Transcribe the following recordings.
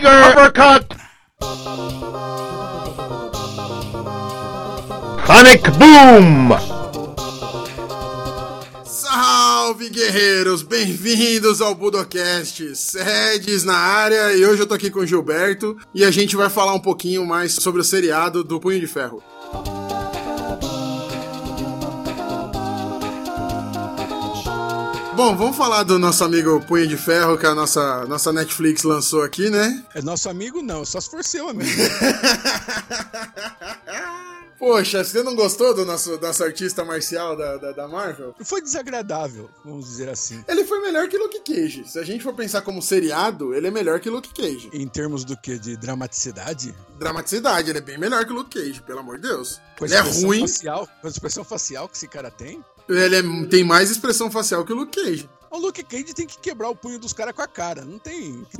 Tiger Uppercut! Sonic Boom! Salve guerreiros, bem-vindos ao Budocast, sedes na área e hoje eu tô aqui com o Gilberto e a gente vai falar um pouquinho mais sobre o seriado do Punho de Ferro. Bom, vamos falar do nosso amigo Punho de Ferro que a nossa, nossa Netflix lançou aqui, né? É nosso amigo não, só se for seu amigo. Poxa, você não gostou do nosso, nosso artista marcial da, da, da Marvel? Foi desagradável, vamos dizer assim. Ele foi melhor que Luke Cage. Se a gente for pensar como seriado, ele é melhor que Luke Cage. Em termos do que? De dramaticidade? Dramaticidade, ele é bem melhor que Luke Cage, pelo amor de Deus. Com Ele é ruim, Facial, com a expressão facial que esse cara tem. ele é- tem mais expressão facial que o Luke Cage. O Luke Cage tem que quebrar o punho dos caras com a cara. Não tem.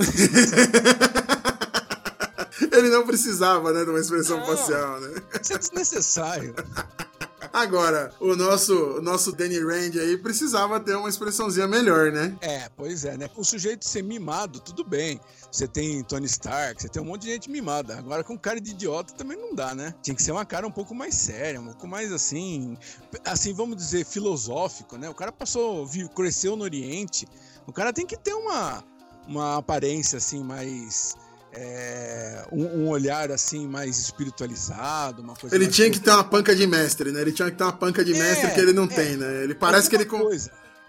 Ele não precisava, né, de uma expressão Não. facial, né? Isso é desnecessário. Agora, o nosso, o nosso Danny Rand aí precisava ter uma expressãozinha melhor, né? É, pois é, né? O sujeito ser mimado, tudo bem. Você tem Tony Stark, você tem um monte de gente mimada. Agora, com cara de idiota também não dá, né? Tinha que ser uma cara um pouco mais séria, um pouco mais assim. Assim, vamos dizer, filosófico, né? O cara passou, cresceu no Oriente. O cara tem que ter uma, uma aparência assim mais. É, um, um olhar assim mais espiritualizado, uma coisa Ele tinha que ter uma panca de mestre, né? Ele tinha que ter uma panca de É, mestre que ele não é. tem, né? Ele parece que ele, com-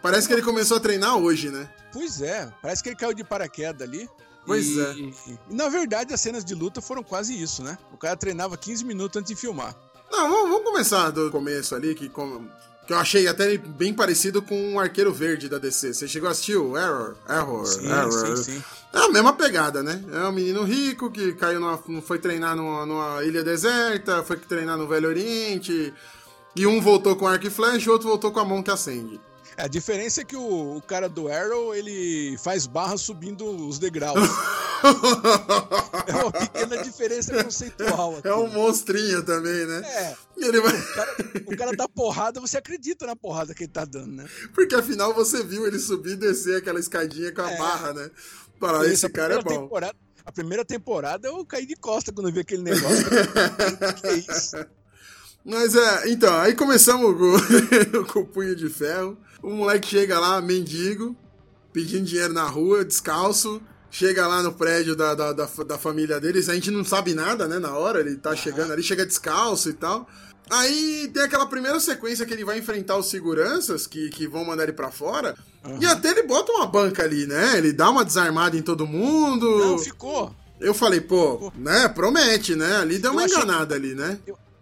parece que ele começou a treinar hoje, né? Pois é, parece que ele caiu de paraquedas ali. Pois e, é. E, e, na verdade, as cenas de luta foram quase isso, né? O cara treinava 15 minutos antes de filmar. Não, vamos, vamos começar do começo ali, que, com- que eu achei até bem parecido com o Arqueiro Verde da DC. Você chegou a assistir o Error? Error, Sim, Error. sim, sim. É a mesma pegada, né? É um menino rico que caiu numa, foi treinar numa, numa ilha deserta, foi treinar no Velho Oriente. E um voltou com arco e flecha, o outro voltou com a mão que acende. A diferença é que o, o cara do Arrow, ele faz barra subindo os degraus. é uma pequena diferença conceitual aqui. É um monstrinho também, né? É, ele vai... o cara, o cara dá porrada, você acredita na porrada que ele tá dando, né? Porque afinal você viu ele subir e descer aquela escadinha com a É. barra, né? Para Por esse cara é bom. a primeira temporada eu caí de costa quando vi aquele negócio. que é isso? Mas é, então, aí começamos com, com o punho de ferro. O moleque chega lá, mendigo, pedindo dinheiro na rua, descalço. Chega lá no prédio da, da, da, da família deles, a gente não sabe nada, né, na hora, ele tá chegando ali, chega descalço e tal. Aí tem aquela primeira sequência que ele vai enfrentar os seguranças que, que vão mandar ele pra fora. E até ele bota uma banca ali, né? Ele dá uma desarmada em todo mundo. Não, ficou. Eu falei, pô, né? Promete, né? Ali deu uma Eu achei- enganada ali, né?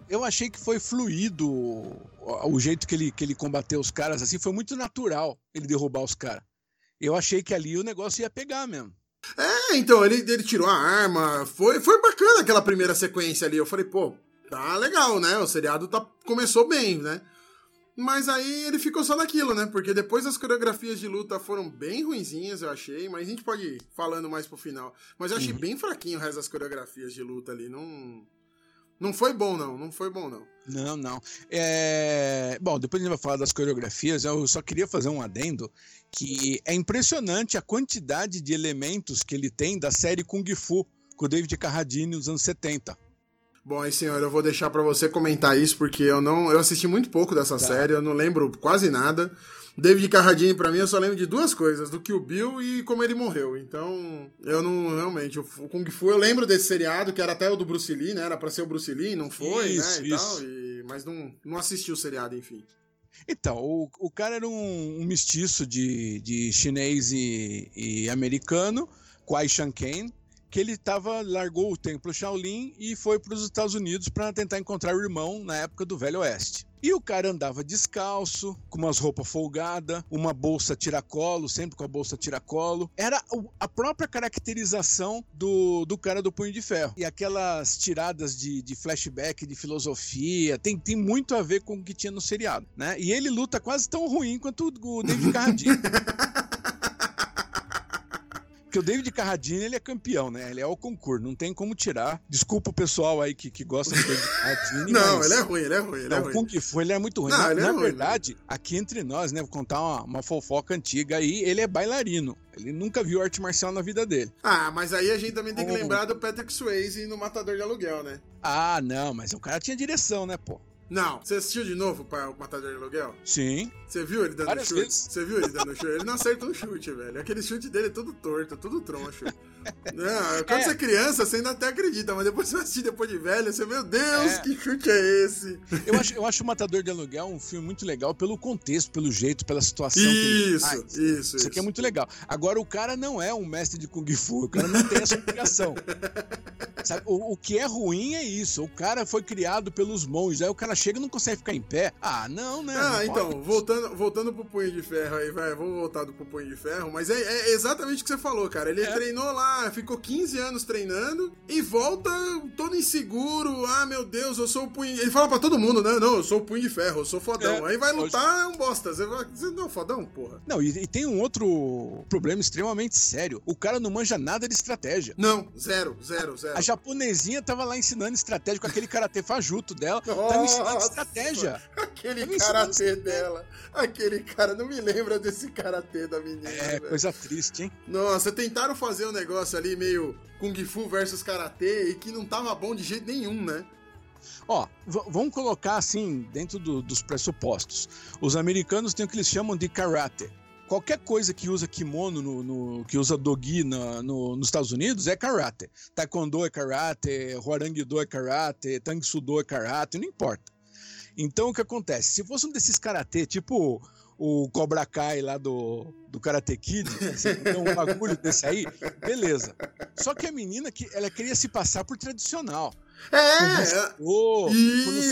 Eu achei que foi fluido o, o jeito que ele, que ele combateu os caras, assim, foi muito natural ele derrubar os caras. Eu achei que ali o negócio ia pegar mesmo. É, então, ele, ele tirou a arma. Foi, foi bacana aquela primeira sequência ali. Eu falei, pô, tá legal, né? O seriado tá, começou bem, né? Mas aí ele ficou só naquilo, né? Porque depois as coreografias de luta foram bem ruinzinhas, eu achei. Mas a gente pode ir falando mais pro final. Mas eu achei bem fraquinho o resto das coreografias de luta ali. Não, não foi bom, não. Não foi bom, não. Não, não. É... Bom, depois a gente vai falar das coreografias. Eu só queria fazer um adendo que é impressionante a quantidade de elementos que ele tem da série Kung Fu com o David Carradine nos anos 70. Bom, aí, senhor, eu vou deixar pra você comentar isso, porque eu não. Eu assisti muito pouco dessa série, eu não lembro quase nada. David Carradine, pra mim, eu só lembro de duas coisas: do Kill Bill e como ele morreu. Então, eu não. Realmente, o Kung Fu, eu lembro desse seriado, que era até o do Bruce Lee, né? Era pra ser o Bruce Lee, não foi, Isso, né? E isso. tal, e- mas não, não assisti o seriado, enfim. Então, o, o cara era um, um mestiço de, de chinês e, e americano, Kwai Shanken, que ele tava, largou o templo Shaolin e foi para os Estados Unidos para tentar encontrar o irmão na época do Velho Oeste. E o cara andava descalço, com umas roupas folgadas, uma bolsa tiracolo, sempre com a bolsa tiracolo. Era a própria caracterização do, do cara do Punho de Ferro. E aquelas tiradas de, de flashback, de filosofia, tem, tem muito a ver com o que tinha no seriado, né? E ele luta quase tão ruim quanto o David Carradine. Porque o David Carradine, ele é campeão, né? Ele é o concurso, não tem como tirar. Desculpa o pessoal aí que, que gosta do David Carradine. Não, mas... ele é ruim, ele é ruim. Ele não, é ruim. Kung Fu, ele é muito ruim. Não, na ele é na ruim, verdade, aqui entre nós, né? Vou contar uma, uma fofoca antiga aí. Ele é bailarino. Ele nunca viu arte marcial na vida dele. Ah, mas aí a gente também tem que Oh. lembrar do Patrick Swayze no Matador de Aluguel, né? Ah, não, mas o cara tinha direção, né, pô? Não, você assistiu de novo para o Matador de Aluguel? Sim. Você viu ele dando Várias chute? vezes. Você viu ele dando chute? Ele não acerta um chute, velho. Aquele chute dele é tudo torto, tudo troncho. Não, quando É. você é criança, você ainda até acredita, mas depois você assistir depois de velho, você, meu Deus, É. que chute é esse? Eu acho, eu acho o Matador de Aluguel um filme muito legal pelo contexto, pelo jeito, pela situação que ele Isso, faz. isso, isso. Isso aqui é muito legal. Agora, o cara não é um mestre de Kung Fu, o cara não tem essa obrigação. Sabe, o, o que é ruim é isso. O cara foi criado pelos monges, aí o cara chega e não consegue ficar em pé. Ah, não, né? Ah, Não então, pode. voltando, voltando pro punho de ferro aí, vai, vamos voltar do pro punho de ferro, mas é, é exatamente o que você falou, cara. Ele É. treinou lá, ficou 15 anos treinando e volta todo inseguro. Ah, meu Deus, eu sou o punho. Ele fala pra todo mundo, né? Não, eu sou o punho de ferro, eu sou fodão. É, aí vai lutar, é um bosta. Você vai. Você não, fodão, porra. Não, e, e tem um outro problema extremamente sério. O cara não manja nada de estratégia. Não, zero, zero, zero. A japonesinha tava lá ensinando estratégia com aquele karatê fajuto dela. Tava ensinando Nossa. estratégia. Aquele ensinando karatê dela. Aquele cara, não me lembra desse karatê da menina. É, coisa triste, hein? Nossa, tentaram fazer um negócio ali meio Kung Fu versus Karatê e que não tava bom de jeito nenhum, né? Ó, vamos colocar assim, dentro do- dos pressupostos. Os americanos têm o que eles chamam de karate. Qualquer coisa que usa kimono, no, no- que usa dogi na- no- nos Estados Unidos é karate. Taekwondo é karate, Hwarang-do é karate, Tang Sudo é karate, não importa. Então o que acontece? Se fosse um desses karatê, tipo o Cobra Kai lá do, do Karate Kid, assim, então um bagulho desse aí, beleza. Só que a menina, que ela queria se passar por tradicional. É,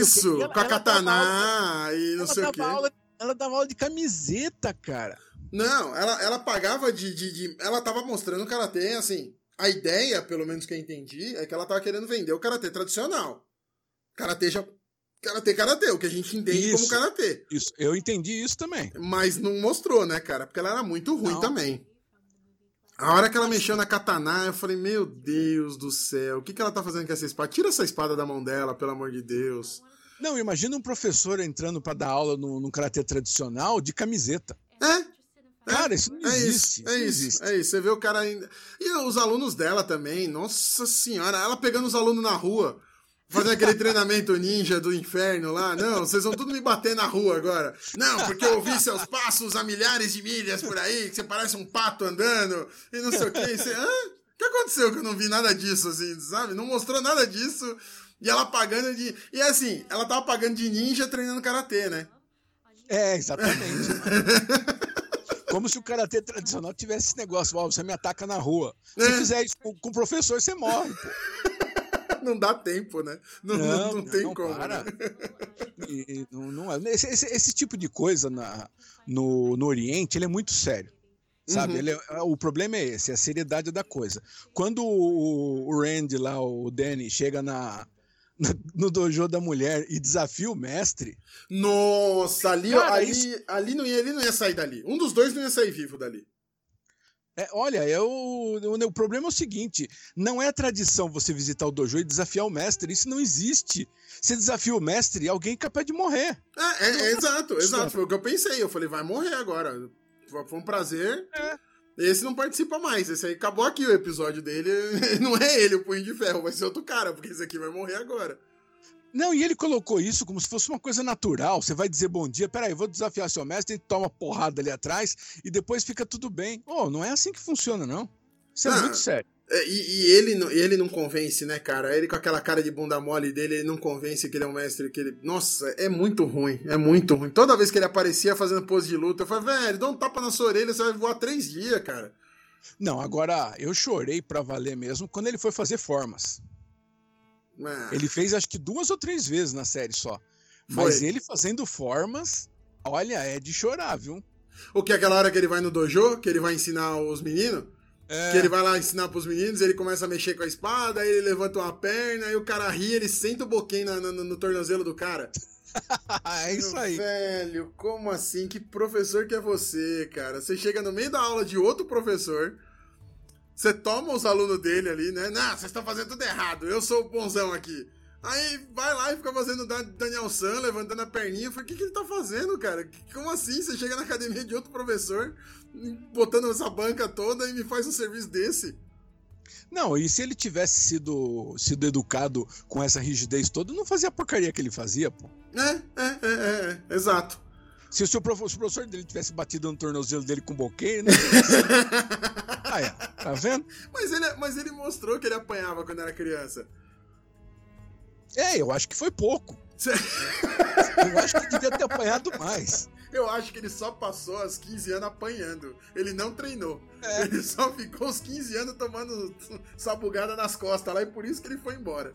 isso, E ela- com a katana e não sei o quê. aula- ela dava aula de camiseta, cara. Não, ela, ela pagava de, de, de- Ela tava mostrando o karatê, assim. A ideia, pelo menos que eu entendi, é que ela tava querendo vender o karatê tradicional. Karatê já. Karatê, karatê, o que a gente entende Isso. como karatê. Isso, eu entendi isso também. Mas não mostrou, né, cara? Porque ela era muito ruim Não. também. A hora que ela mexeu na katana, eu falei, meu Deus do céu, o que, que ela tá fazendo com essa espada? Tira essa espada da mão dela, pelo amor de Deus. Não, imagina um professor entrando pra dar aula no, no karatê tradicional de camiseta. É, Cara, isso não é existe. isso, é não isso, existe. é isso. Você vê o cara ainda. E os alunos dela também, nossa senhora, ela pegando os alunos na rua, fazendo aquele treinamento ninja do inferno lá. Não, vocês vão tudo me bater na rua agora. Não, porque eu ouvi seus passos a milhares de milhas por aí, que você parece um pato andando, e não sei o que. E você, hã? O que aconteceu que eu não vi nada disso, assim, sabe? Não mostrou nada disso. E ela pagando de. E assim, ela tava pagando de ninja treinando karatê, né? É, exatamente. Como se o karatê tradicional tivesse esse negócio, ó, você me ataca na rua. Se É. fizer isso com, com o professor, você morre, pô. Não dá tempo, né? Não, não, não tem como. para. né? E não, não é. Esse, esse- esse tipo de coisa na, no, no Oriente, ele é muito sério. Sabe? Uhum. Ele é- o problema é esse, é a seriedade da coisa. Quando o, o Randy lá, o Danny, chega na, no dojo da mulher e desafia o mestre, Nossa, ali, Cara, ali, isso- ali não ia, ele não ia sair dali. Um dos dois não ia sair vivo dali. É, olha, é o, o, o problema é o seguinte: não é tradição você visitar o dojo e desafiar o mestre. Isso não existe. Você desafia o mestre, alguém é capaz de morrer. É, é, é, exato, exato. Foi o que eu pensei. Eu falei, vai morrer agora. Foi um prazer. É. Esse não participa mais. Esse aí acabou aqui o episódio dele. Não é ele o punho de ferro, vai ser outro cara, porque esse aqui vai morrer agora. Não, e ele colocou isso como se fosse uma coisa natural. Você vai dizer bom dia, peraí, vou desafiar seu mestre, ele toma porrada ali atrás e depois fica tudo bem. Oh, não é assim que funciona, não. Isso é Ah. muito sério. É, E, e ele, não- ele não convence, né, cara? Ele com aquela cara de bunda mole dele, ele não convence que ele é um mestre, que ele... Nossa, é muito ruim, é muito ruim. Toda vez que ele aparecia fazendo pose de luta, eu falei, velho, dá um tapa na sua orelha, você vai voar três dias, cara. Não, agora, eu chorei pra valer mesmo quando ele foi fazer formas. Ele fez acho que duas ou três vezes na série só. Mas Foi. ele fazendo formas, olha, é de chorar, viu? O que é aquela hora que ele vai no dojo, que ele vai ensinar os meninos? É, Que ele vai lá ensinar pros meninos, ele começa a mexer com a espada, aí ele levanta uma perna, aí o cara ri, ele senta o boquinho na- no, no tornozelo do cara. é isso aí. Velho, como assim? Que professor que é você, cara? Você chega no meio da aula de outro professor, Você toma os alunos dele ali, né? Não, vocês estão fazendo tudo errado, eu sou o bonzão aqui. Aí vai lá e fica fazendo Daniel San, levantando a perninha. Eu falei, o que, que ele tá fazendo, cara? Como assim? Você chega na academia de outro professor, botando essa banca toda e me faz um serviço desse? Não, e se ele tivesse sido, sido educado com essa rigidez toda, não fazia a porcaria que ele fazia, pô. É, é, é, é, é exato. Se o, seu professor, se o professor dele tivesse batido no tornozelo dele com boqueiro, não teria ah, é. Tá vendo? Mas ele, mas ele mostrou que ele apanhava quando era criança. É, eu acho que foi pouco. eu acho que devia ter apanhado mais. Eu acho que ele só passou aos 15 anos apanhando. Ele não treinou. É. Ele só ficou os 15 anos tomando sabugada nas costas lá e por isso que ele foi embora.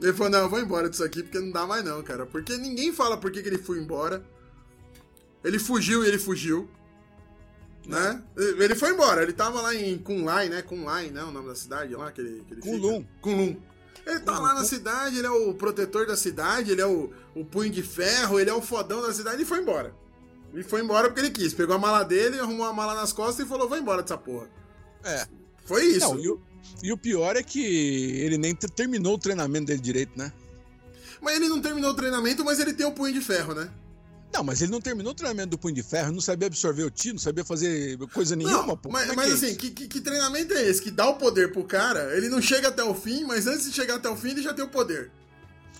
Ele falou: Não, eu vou embora disso aqui porque não dá mais, não, cara. Porque ninguém fala por que, que ele foi embora. Ele fugiu e ele fugiu. Né? Ele foi embora. Ele tava lá em Kunlai, né? Kunlai, né? O nome da cidade lá que ele, que ele Kunlun. Fica. Kunlun. Ele tá lá na cidade, ele é o protetor da cidade, ele é o, o punho de ferro, ele é o fodão da cidade e foi embora. E foi embora porque ele quis. Pegou a mala dele, arrumou a mala nas costas e falou: vou embora dessa porra. É. Foi isso. Não, e, o, e o pior é que ele nem terminou o treinamento dele direito, né? Mas ele não terminou o treinamento, mas ele tem o punho de ferro, né? Não, mas ele não terminou o treinamento do punho de ferro, não sabia absorver o tiro, não sabia fazer coisa nenhuma, não, pô. Mas, é mas é assim, que, que, que, treinamento é esse? Que dá o poder pro cara, ele não chega até o fim, mas antes de chegar até o fim, ele já tem o poder.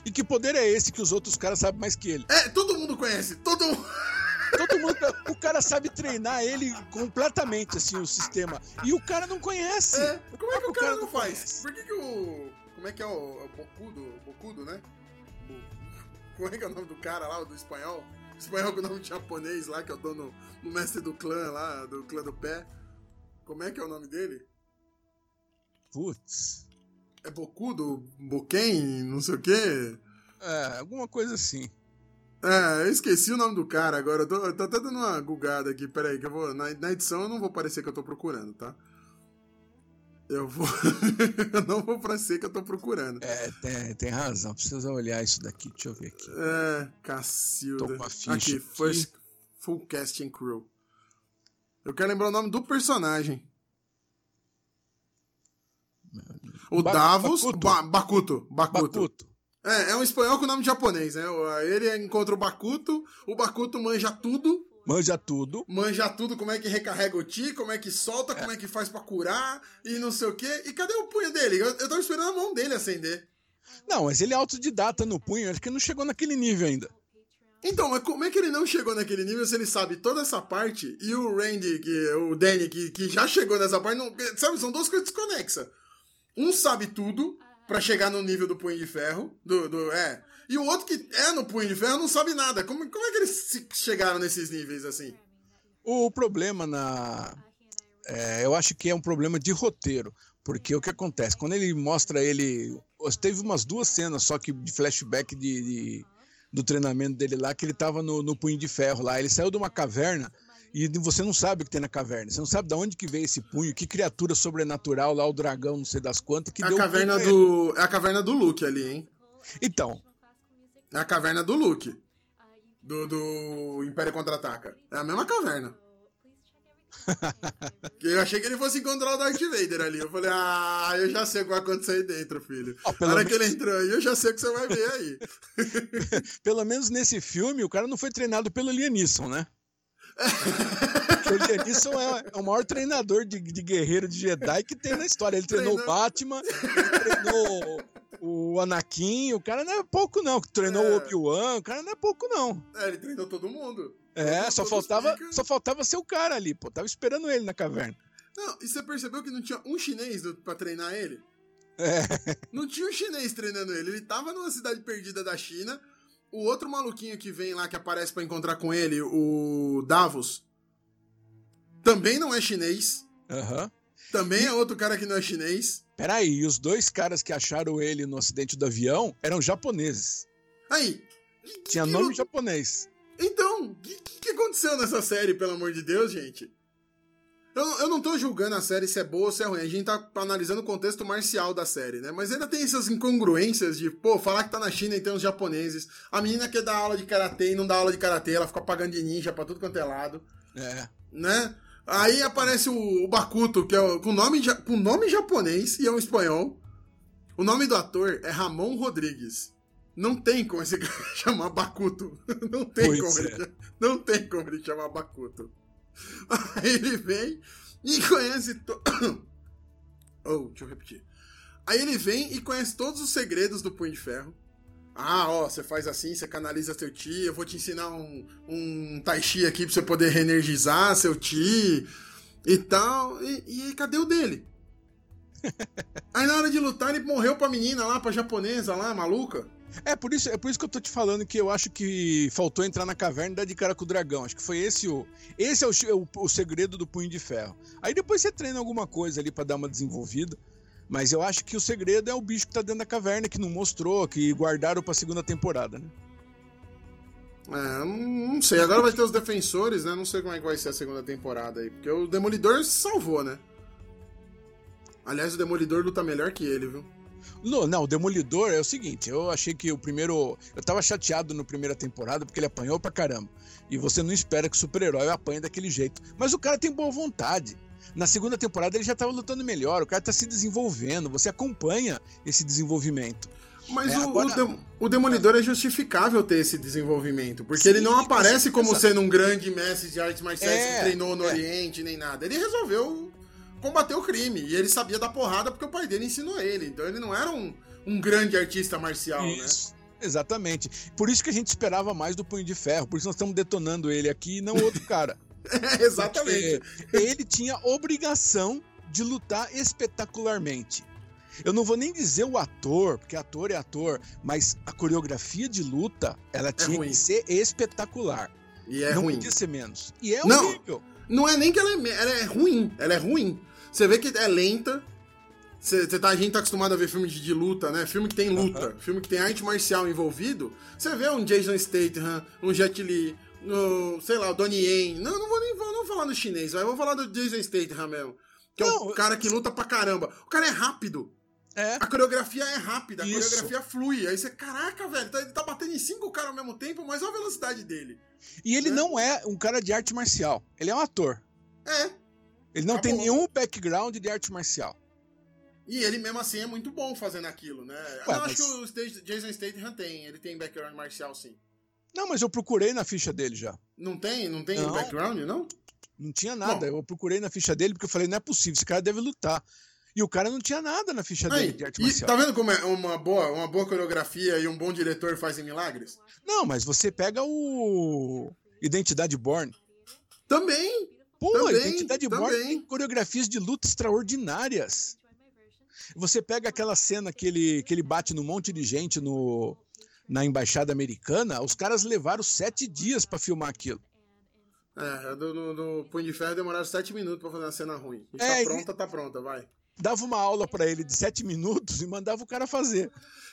E que poder é esse que os outros caras sabem mais que ele? É, todo mundo conhece, todo mundo. Todo mundo. O cara sabe treinar ele completamente, assim, o sistema. E o cara não conhece. É, como é que o, o cara, não faz? Conhece? Por que, que o. Como é que é o, o Bocudo? Bocudo, né? Como é que é o nome do cara lá, do espanhol? Espanhol com o nome de japonês lá, que é o dono, o mestre do clã lá, do clã do pé. Como é que é o nome dele? Putz. É Bokudo? Boken? Não sei o quê? É, alguma coisa assim. É, eu esqueci o nome do cara agora. Eu tô, eu tô até dando uma gugada aqui. Pera aí, que eu vou. Na, na edição eu não vou parecer que eu tô procurando, tá? Eu vou. eu não vou parecer que eu tô procurando. É, tem, tem razão. Precisa olhar isso daqui. Deixa eu ver aqui. É, Cacilda. Tô com a ficha aqui, aqui. First Full Casting Crew. Eu quero lembrar o nome do personagem. O ba Davos. Bakuto. Ba Bakuto. Bakuto. Bakuto. É, é um espanhol com nome japonês, né? Ele encontra o Bakuto, o Bakuto manja tudo. Manja tudo. Manja tudo, como é que recarrega o Ti, como é que solta, como é que faz para curar e não sei o quê. E cadê o punho dele? Eu, eu tava esperando a mão dele acender. Não, mas ele é autodidata no punho, acho que não chegou naquele nível ainda. Então, mas como é que ele não chegou naquele nível se ele sabe toda essa parte e o Randy, que, o Danny, que, que já chegou nessa parte, não, sabe, são duas coisas desconexas. Um sabe tudo, para chegar no nível do Punho de Ferro. Do, do, é. E o outro que é no Punho de Ferro não sabe nada. Como, como é que eles chegaram nesses níveis assim? O problema na. É, eu acho que é um problema de roteiro. Porque o que acontece? Quando ele mostra ele. Teve umas duas cenas só que de flashback de, de do treinamento dele lá, que ele tava no, no punho de ferro lá. Ele saiu de uma caverna e você não sabe o que tem na caverna. Você não sabe de onde que veio esse punho, que criatura sobrenatural lá, o dragão, não sei das quantas, que é deu a caverna do É a caverna do Luke ali, hein? Então. É a caverna do Luke. Do, do Império Contra-Ataca. É a mesma caverna. eu achei que ele fosse encontrar o Darth Vader ali. Eu falei, ah, eu já sei o que vai acontecer aí dentro, filho. Oh, Na hora menos... que ele entrou aí, eu já sei o que você vai ver aí. pelo menos nesse filme, o cara não foi treinado pelo Liam Neeson, né? o Lianisson é, é, o maior treinador de, de, guerreiro de Jedi que tem na história. Ele treinou o Batman, ele treinou o Anakin, o cara não é pouco não. Treinou é. o Obi-Wan, o cara não é pouco não. É, ele treinou todo mundo. É, só faltava, só faltava ser o cara ali, pô. Tava esperando ele na caverna. Não, e você percebeu que não tinha um chinês pra treinar ele? É. Não tinha um chinês treinando ele. Ele tava numa cidade perdida da China o outro maluquinho que vem lá, que aparece para encontrar com ele, o Davos, também não é chinês. Aham. Uhum. Também e... é outro cara que não é chinês. Peraí, e os dois caras que acharam ele no acidente do avião eram japoneses. Aí. Tinha que, nome japonês. Então, o que, que aconteceu nessa série, pelo amor de Deus, gente? Eu, eu não tô julgando a série se é boa ou se é ruim. A gente tá analisando o contexto marcial da série, né? Mas ainda tem essas incongruências de, pô, falar que tá na China e tem os japoneses. A menina quer dar aula de karatê e não dá aula de karatê, ela fica pagando de ninja pra tudo quanto é lado. É. Né? Aí aparece o, o Bakuto, que é o, com, nome, com nome japonês e é um espanhol. O nome do ator é Ramon Rodrigues. Não tem como esse cara chamar Bakuto. Não tem Pois como é. ele, não tem como ele chamar Bakuto. Aí ele vem e conhece. To... Oh, deixa eu repetir. Aí ele vem e conhece todos os segredos do Punho de Ferro. Ah, ó, você faz assim, você canaliza seu Ti, eu vou te ensinar um, um Tai Chi aqui pra você poder reenergizar seu Ti e tal. E, e cadê o dele? Aí na hora de lutar ele morreu pra menina lá, pra japonesa lá, maluca. É por, isso, é por isso que eu tô te falando que eu acho que faltou entrar na caverna e dar de cara com o dragão. Acho que foi esse o. Esse é o, o, o segredo do punho de ferro. Aí depois você treina alguma coisa ali pra dar uma desenvolvida. Mas eu acho que o segredo é o bicho que tá dentro da caverna, que não mostrou, que guardaram pra segunda temporada, né? É, não sei. Agora vai ter os defensores, né? Não sei como é que vai ser a segunda temporada aí. Porque o Demolidor se salvou, né? Aliás, o Demolidor luta melhor que ele, viu? Não, não, o Demolidor é o seguinte, eu achei que o primeiro. Eu tava chateado na primeira temporada porque ele apanhou pra caramba. E você não espera que o super-herói apanhe daquele jeito. Mas o cara tem boa vontade. Na segunda temporada ele já tava lutando melhor, o cara tá se desenvolvendo, você acompanha esse desenvolvimento. Mas É, o, agora- o, Dem- o Demolidor é justificável ter esse desenvolvimento. Porque Sim, ele não aparece como sendo um grande mestre de artes marciais É, que treinou no é. Oriente, nem nada. Ele resolveu combater o crime. E ele sabia dar porrada porque o pai dele ensinou ele. Então ele não era um, um grande artista marcial, né? Isso. Exatamente. Por isso que a gente esperava mais do Punho de Ferro, por isso nós estamos detonando ele aqui e não outro cara. É, exatamente. Ele tinha obrigação de lutar espetacularmente. Eu não vou nem dizer o ator, porque ator é ator, mas a coreografia de luta, ela tinha ruim. que ser espetacular. E é não ruim. podia ser menos. E é Não. horrível. Não é nem que ela é, ela é ruim, ela é ruim. Você vê que é lenta. Você, você tá, a gente tá acostumado a ver filme de, de luta, né? Filme que tem luta, filme que tem arte marcial envolvido. Você vê um Jason Statham, um Jet Li, no, sei lá, o Donnie Yen. Não, não vou nem vou, não falar no chinês, eu vou falar do Jason Statham mesmo. Que é Não, o cara que luta pra caramba. O cara é rápido. É. A coreografia é rápida, a Isso. coreografia flui. Aí você, caraca, velho, tá- ele tá batendo em cinco caras ao mesmo tempo, mas olha a velocidade dele. E ele né? não é um cara de arte marcial. Ele é um ator. É, Ele não Acabou. tem nenhum background de arte marcial. E ele mesmo assim é muito bom fazendo aquilo, né? Ué, não, mas- acho que o Jason Statham tem, ele tem background marcial sim. Não, mas eu procurei na ficha dele já. Não tem? Não tem Não. background, não? Não tinha nada. Bom. Eu procurei na ficha dele porque eu falei, não é possível, esse cara deve lutar. E o cara não tinha nada na ficha dele Aí, de arte marcial. tá vendo como é uma boa, uma boa coreografia e um bom diretor fazem milagres? Não, mas você pega o Identidade Born. Também! Pô, Também, Identidade Born também. tem coreografias de luta extraordinárias. Você pega aquela cena que ele, que ele bate num monte de gente no, na embaixada americana, os caras levaram sete dias pra filmar aquilo. É, do, do, do Punho de Ferro demoraram sete minutos pra fazer uma cena ruim. E É, tá e- pronta, tá pronta, vai. Dava uma aula pra ele de sete minutos e mandava o cara fazer.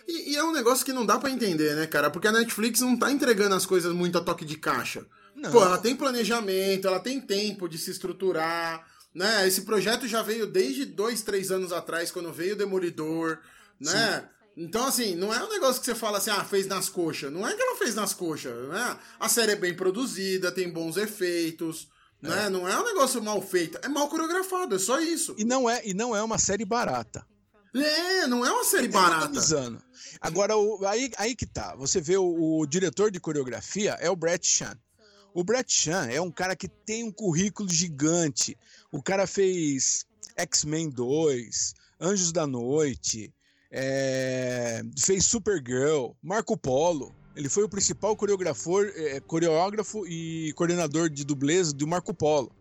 E, e é um negócio que não dá pra entender, né, cara? Porque a Netflix não tá entregando as coisas muito a toque de caixa. Não. Pô, ela tem planejamento, ela tem tempo de se estruturar, né? Esse projeto já veio desde dois, três anos atrás, quando veio o Demolidor, né? Então, assim, não é um negócio que você fala assim, ah, fez nas coxas. Não é que ela fez nas coxas, né? A série é bem produzida, tem bons efeitos, né? Não é um negócio mal feito, é mal coreografado, é só isso. E não é, e não é uma série barata. É, não é uma série barata. Agora, o- aí, aí que tá. Você vê o, o diretor de coreografia é o Brett Chan. O Brett Chan é um cara que tem um currículo gigante. O cara fez X-Men 2, Anjos da Noite, é, fez Supergirl, Marco Polo. Ele foi o principal coreógrafo, é, coreógrafo e coordenador de dublês do Marco Polo.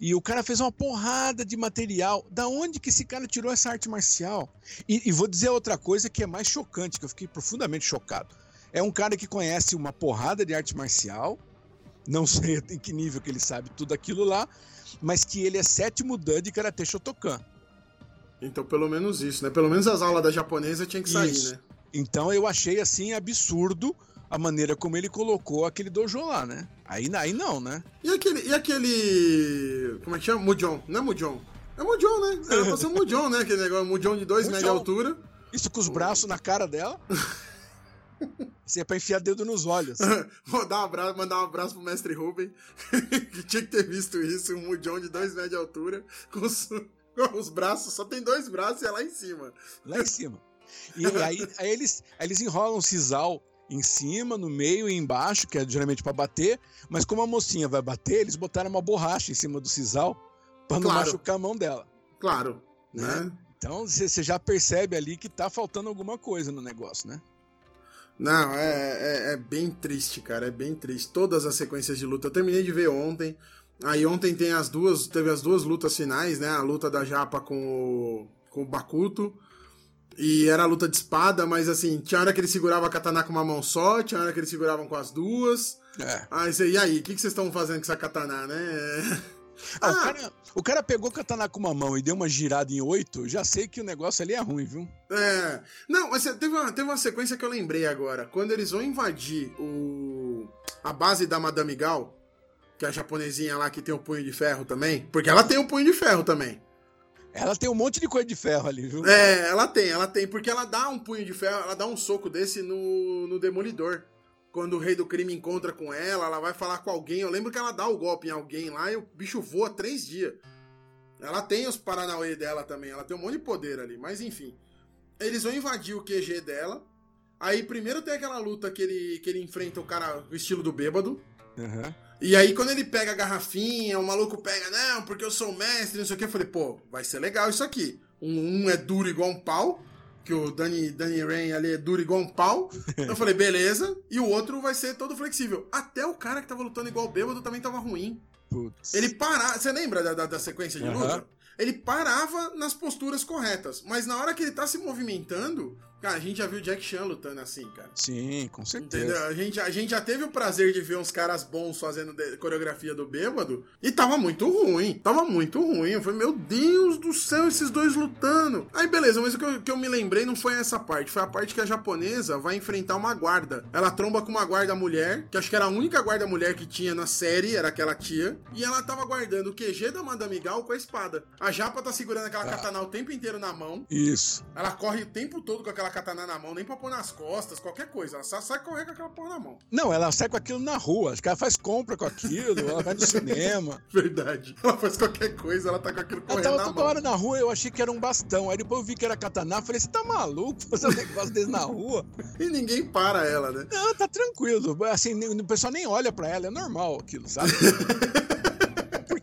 E o cara fez uma porrada de material. Da onde que esse cara tirou essa arte marcial? E, e vou dizer outra coisa que é mais chocante, que eu fiquei profundamente chocado. É um cara que conhece uma porrada de arte marcial, não sei em que nível que ele sabe tudo aquilo lá, mas que ele é sétimo dan de Karate Shotokan. Então, pelo menos isso, né? Pelo menos as aulas da japonesa tinha que sair, Isso. né? Então eu achei assim absurdo a maneira como ele colocou aquele dojo lá, né? Aí, aí não, né? E aquele. E aquele. Como é que chama? Mujon. Não é Mujon. É Mujon, né? Era pra ser um Mujon, né? Aquele negócio, Mujon de 2 metros de Mujon. altura. Isso com os braços na cara dela. Você é pra enfiar dedo nos olhos. Vou dar um abraço, mandar um abraço pro mestre Ruben, que tinha que ter visto isso, um mudjão de dois metros de altura, com os, braços, só tem dois braços e é lá em cima. Lá em cima. E aí, aí eles, aí eles enrolam o sisal em cima, no meio e embaixo, que é geralmente para bater, mas como a mocinha vai bater, eles botaram uma borracha em cima do sisal pra não Claro. machucar a mão dela. Claro, Né? né? Então você você já percebe ali que tá faltando alguma coisa no negócio, né? Não, é, é, é bem triste, cara, é bem triste. Todas as sequências de luta, eu terminei de ver ontem. Aí ontem tem as duas, teve as duas lutas finais, né? A luta da Japa com o, com o Bakuto. E era a luta de espada, mas assim, tinha hora que ele segurava a katana com uma mão só, tinha hora que eles seguravam com as duas. É. Aí você, e aí, o que, que vocês estão fazendo com essa katana, né? Ah, o, Ah. cara, o cara pegou o katana com uma mão e deu uma girada em oito, já sei que o negócio ali é ruim, viu? É. Não, mas teve uma, teve uma sequência que eu lembrei agora. Quando eles vão invadir o a base da Madame Gal, que é a japonesinha lá que tem o punho de ferro também, porque ela tem o punho de ferro também. Ela tem um monte de coisa de ferro ali, viu? É, ela tem, ela tem, porque ela dá um punho de ferro, ela dá um soco desse no, no Demolidor. Quando o rei do crime encontra com ela, ela vai falar com alguém. Eu lembro que ela dá o golpe em alguém lá e o bicho voa três dias. Ela tem os Paranauê dela também, ela tem um monte de poder ali, mas enfim. Eles vão invadir o QG dela. Aí primeiro tem aquela luta que ele, que ele enfrenta o cara o estilo do bêbado. Aham. E aí, quando ele pega a garrafinha, o maluco pega, não, porque eu sou o mestre, não sei o que, eu falei, pô, vai ser legal isso aqui. Um, um é duro igual um pau, que o Danny, Danny Rain ali é duro igual um pau. Eu falei, beleza. E o outro vai ser todo flexível. Até o cara que tava lutando igual bêbado também tava ruim. Putz. Ele parava. Você lembra da, da, da sequência de Aham. luta? Ele parava nas posturas corretas. Mas na hora que ele tá se movimentando. Cara, a gente já viu o Jack Chan lutando assim, cara. Sim, com certeza. Entendeu? A gente, a gente já teve o prazer de ver uns caras bons fazendo de- coreografia do bêbado e tava muito ruim. Tava muito ruim. Eu falei, meu Deus do céu, esses dois lutando. Aí beleza, mas o que eu, que eu me lembrei não foi essa parte. Foi a parte que a japonesa vai enfrentar uma guarda. Ela tromba com uma guarda mulher, que acho que era a única guarda mulher que tinha na série, era aquela tia. E ela tava guardando o QG da Madame Gal com a espada. A japa tá segurando aquela Ah. katana o tempo inteiro na mão. Isso. Ela corre o tempo todo com aquela katana na mão, nem pra pôr nas costas, qualquer coisa. Ela só sai correr com aquela porra na mão. Não, ela sai com aquilo na rua. Acho que ela faz compra com aquilo, ela vai no cinema. Verdade. Ela faz qualquer coisa, ela tá com aquilo Ela correndo tava na toda mão. hora na rua, eu achei que era um bastão. Aí depois eu vi que era katana, falei, você tá maluco fazer um negócio desse na rua? E ninguém para ela, né? Não, tá tranquilo. Assim, o pessoal nem olha pra ela, é normal aquilo, sabe?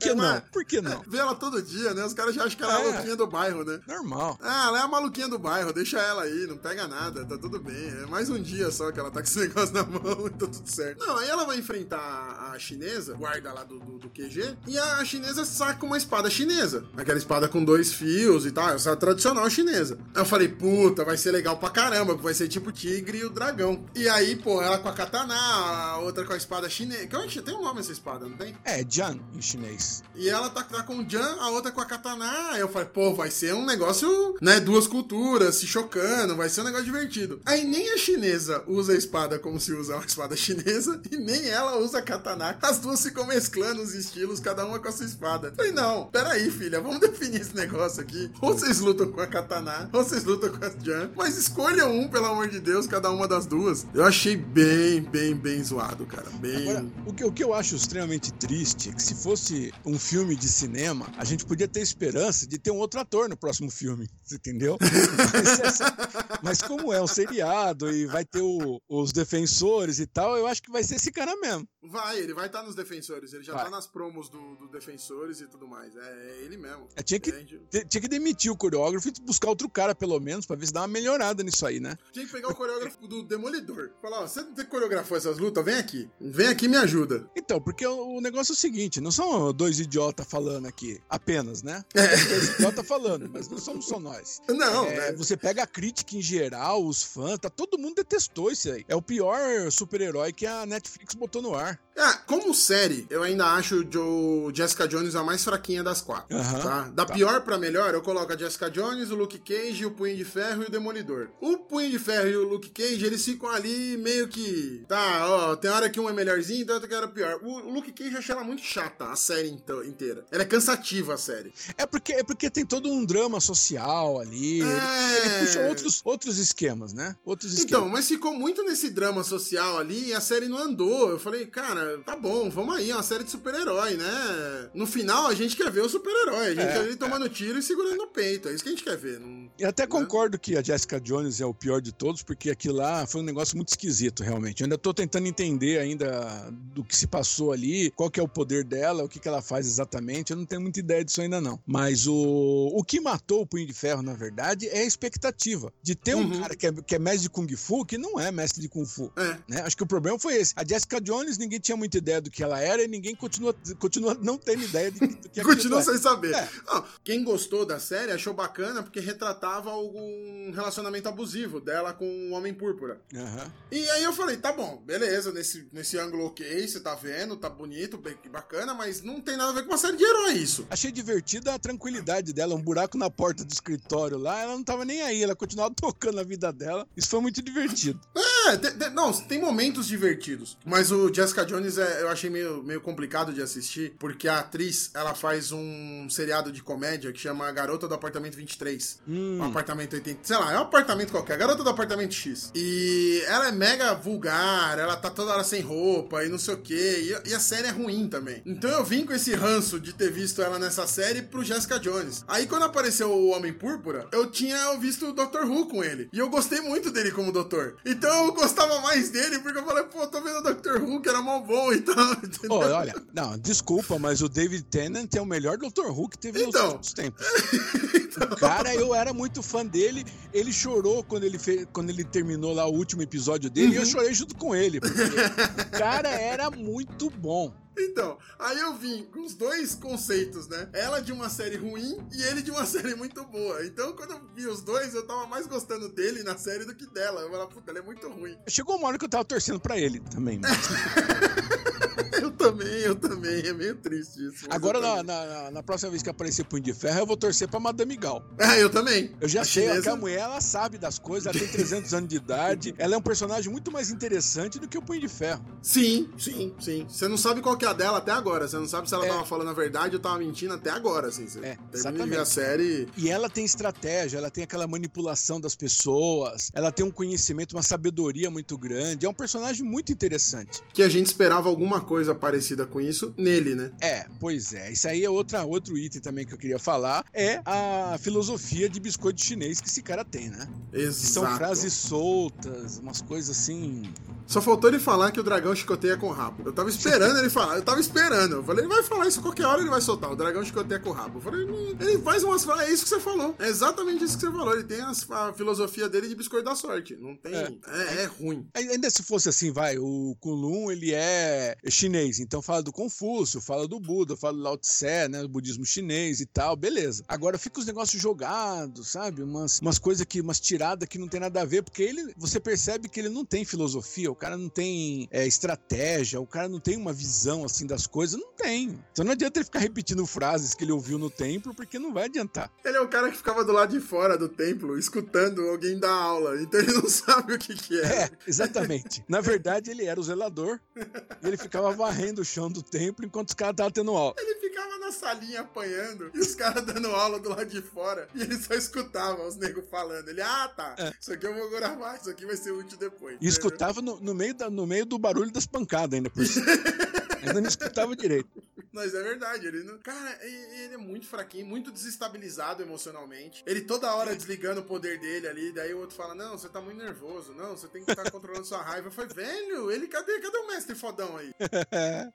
Que não? Por que não? Vê ela todo dia, né? Os caras já acham que ela é a É. louquinha do bairro, né? Normal. Ah, ela é a maluquinha do bairro, deixa ela aí, não pega nada, tá tudo bem. É mais um dia só que ela tá com esse negócio na mão e tá tudo certo. Não, aí ela vai enfrentar a chinesa, guarda lá do, do, do QG, e a chinesa saca uma espada chinesa. Aquela espada com dois fios e tal, essa tradicional chinesa. Aí eu falei, puta, vai ser legal pra caramba, vai ser tipo o tigre e o dragão. E aí, pô, ela com a katana, a outra com a espada chinesa. Que eu acho que tem um nome essa espada, não tem? É, Jan em chinês. E ela tá, tá com o Jan, a outra com a Katana. Aí eu falei, pô, vai ser um negócio, né? Duas culturas se chocando, vai ser um negócio divertido. Aí nem a chinesa usa a espada como se usa uma espada chinesa, e nem ela usa a Katana. As duas ficam mesclando os estilos, cada uma com a sua espada. Falei, não, peraí, filha, vamos definir esse negócio aqui. Ou vocês lutam com a Katana, ou vocês lutam com a Jan. Mas escolham um, pelo amor de Deus, cada uma das duas. Eu achei bem, bem, bem zoado, cara. Bem. Agora, o que, o que eu acho extremamente triste é que se fosse um filme de cinema, a gente podia ter esperança de ter um outro ator no próximo filme, entendeu? Mas, essa- mas como é um seriado e vai ter o- os defensores e tal, eu acho que vai ser esse cara mesmo. Vai, ele vai estar nos defensores, ele já Vai. tá nas promos do, do defensores e tudo mais. É, é ele mesmo. É, tinha, que, te- tinha que demitir o coreógrafo e buscar outro cara, pelo menos, pra ver se dá uma melhorada nisso aí, né? Tinha que pegar o coreógrafo do Demolidor. Falar, ó, você não coreografou essas lutas? Vem aqui. Vem aqui e me ajuda. Então, porque o, o negócio é o seguinte, não são dois idiotas falando aqui, apenas, né? É. Dois idiotas falando, mas não somos só nós. Não, É, né? Você pega a crítica em geral, os fãs, tá, todo mundo detestou isso aí. É o pior super-herói que a Netflix botou no ar. Ah, como série, eu ainda acho o Jessica Jones a mais fraquinha das quatro. Tá? Da tá. pior pra melhor, eu coloco a Jessica Jones, o Luke Cage, o Punho de Ferro e o Demolidor. O Punho de Ferro e o Luke Cage, eles ficam ali meio que. Tá, ó, tem hora que um é melhorzinho, tem outra que era pior. O Luke Cage eu achei ela muito chata, a série into- inteira. Ela é cansativa, a série. É porque, é porque tem todo um drama social ali. É. Ele, ele puxa outros, outros esquemas, né? Outros esquemas. Então, mas ficou muito nesse drama social ali e a série não andou. Eu falei, cara, tá bom, vamos aí, é uma série de super-herói, né? No final, a gente quer ver o super-herói. A gente É, quer ver ele tomando tiro e segurando no peito. É isso que a gente quer ver. Não... Eu até né? concordo que a Jessica Jones é o pior de todos, porque aquilo lá foi um negócio muito esquisito, realmente. Eu ainda tô tentando entender ainda do que se passou ali, qual que é o poder dela, o que, que ela faz exatamente. Eu não tenho muita ideia disso ainda, não. Mas o, o que matou o Punho de Ferro, na verdade, é a expectativa de ter um Uhum. cara que é, que é mestre de Kung Fu, que não é mestre de Kung Fu. É. né? Acho que o problema foi esse. A Jessica Jones, ninguém tinha muita ideia do que ela era e ninguém continua, continua não tendo ideia de, do que Continua é. sem saber. É. Não, quem gostou da série achou bacana porque retratava algum relacionamento abusivo dela com o Homem Púrpura. Aham. E aí eu falei, tá bom, beleza, nesse, nesse ângulo ok, você tá vendo, tá bonito, bem, bacana, mas não tem nada a ver com uma série de herói isso. Achei divertida a tranquilidade dela, um buraco na porta do escritório lá, ela não tava nem aí, ela continuava tocando a vida dela. Isso foi muito divertido. É, te- te- não, tem momentos divertidos. Mas o Jessica Jones é, eu achei meio, meio complicado de assistir, porque a atriz, ela faz um seriado de comédia que chama Garota do Apartamento 23. Hum, Um apartamento 80, sei lá, é um apartamento qualquer, garota do apartamento X. E ela é mega vulgar, ela tá toda hora sem roupa e não sei o quê. E, e a série é ruim também. Então eu vim com esse ranço de ter visto ela nessa série pro Jessica Jones. Aí quando apareceu o Homem Púrpura, eu tinha visto o Dr. Who com ele. E eu gostei muito dele como doutor. Então eu gostava mais dele, porque eu falei, pô, tô vendo o Dr. Who, que era mó bom e tal. entendeu? Ô, olha, não, desculpa, mas o David Tennant é o melhor Dr. Who que teve Então. nos últimos tempos. O cara, eu era muito fã dele. Ele chorou quando ele, fez, quando ele terminou lá o último episódio dele e eu chorei junto com ele. Porque o cara era muito bom. Então, aí eu vim com os dois conceitos, né? Ela de uma série ruim e ele de uma série muito boa. Então, quando eu vi os dois, eu tava mais gostando dele na série do que dela. Eu falava, puta, ela é muito ruim. Chegou uma hora que eu tava torcendo pra ele também. mas- Eu também, eu também. É meio triste isso. Agora, na, na, na próxima vez que aparecer Punho de Ferro, eu vou torcer pra Madame Gal. É, eu também. Eu já A sei, chinesa- que a mulher, ela sabe das coisas, ela tem 300 anos de idade, ela é um personagem muito mais interessante do que o Punho de Ferro. Sim, sim, sim. Você não sabe qual que é a dela até agora. Você não sabe se ela É. tava falando a verdade ou tava mentindo até agora, assim. Você É, exatamente. a série. E ela tem estratégia, ela tem aquela manipulação das pessoas, ela tem um conhecimento, uma sabedoria muito grande. É um personagem muito interessante. Que a gente esperava alguma coisa parecida com isso nele, né? É, pois é. Isso aí é outra, outro item também que eu queria falar. É a filosofia de biscoito chinês que esse cara tem, né? Que Exato. são frases soltas, umas coisas assim. Só faltou ele falar que o dragão chicoteia com o rabo. Eu tava esperando ele falar, eu tava esperando. Eu falei, ele vai falar isso qualquer hora, ele vai soltar. O dragão chicoteia com o rabo. Eu falei, "Hum, ele faz umas frases, é isso que você falou. É exatamente isso que você falou. Ele tem as- a filosofia dele de biscoito da sorte. Não tem. É. É, é ruim. Ainda se fosse assim, vai, o Kunlun, ele é chinês, então fala do Confúcio, fala do Buda, fala do Lao Tse, né, do budismo chinês e tal, beleza. Agora fica os negócios jogados, sabe? Umas, umas coisas que, umas tiradas que não tem nada a ver, porque ele, você percebe que ele não tem filosofia, o cara não tem é, estratégia, o cara não tem uma visão, assim, das coisas, não tem. Então não adianta ele ficar repetindo frases que ele ouviu no templo, porque não vai adiantar. Ele é o cara que ficava do lado de fora do templo, escutando alguém dar aula. Então ele não sabe o que, que é. É, exatamente. Na verdade, ele era o zelador e ele ficava varrendo o chão do templo enquanto os caras estavam tendo aula. Ele ficava na salinha apanhando e os caras dando aula do lado de fora. E ele só escutava os negros falando. Ele, ah, tá. É. Isso aqui eu vou gravar, isso aqui vai ser útil depois. E escutava no, no meio da- no meio do barulho das pancadas ainda por cima. Ainda não escutava direito. Mas é verdade, ele não. Cara, ele é muito fraquinho, muito desestabilizado emocionalmente. Ele toda hora desligando o poder dele ali, daí o outro fala: Não, você tá muito nervoso, não, você tem que estar controlando sua raiva. Eu falei, velho, ele cadê? Cadê o mestre fodão aí? É.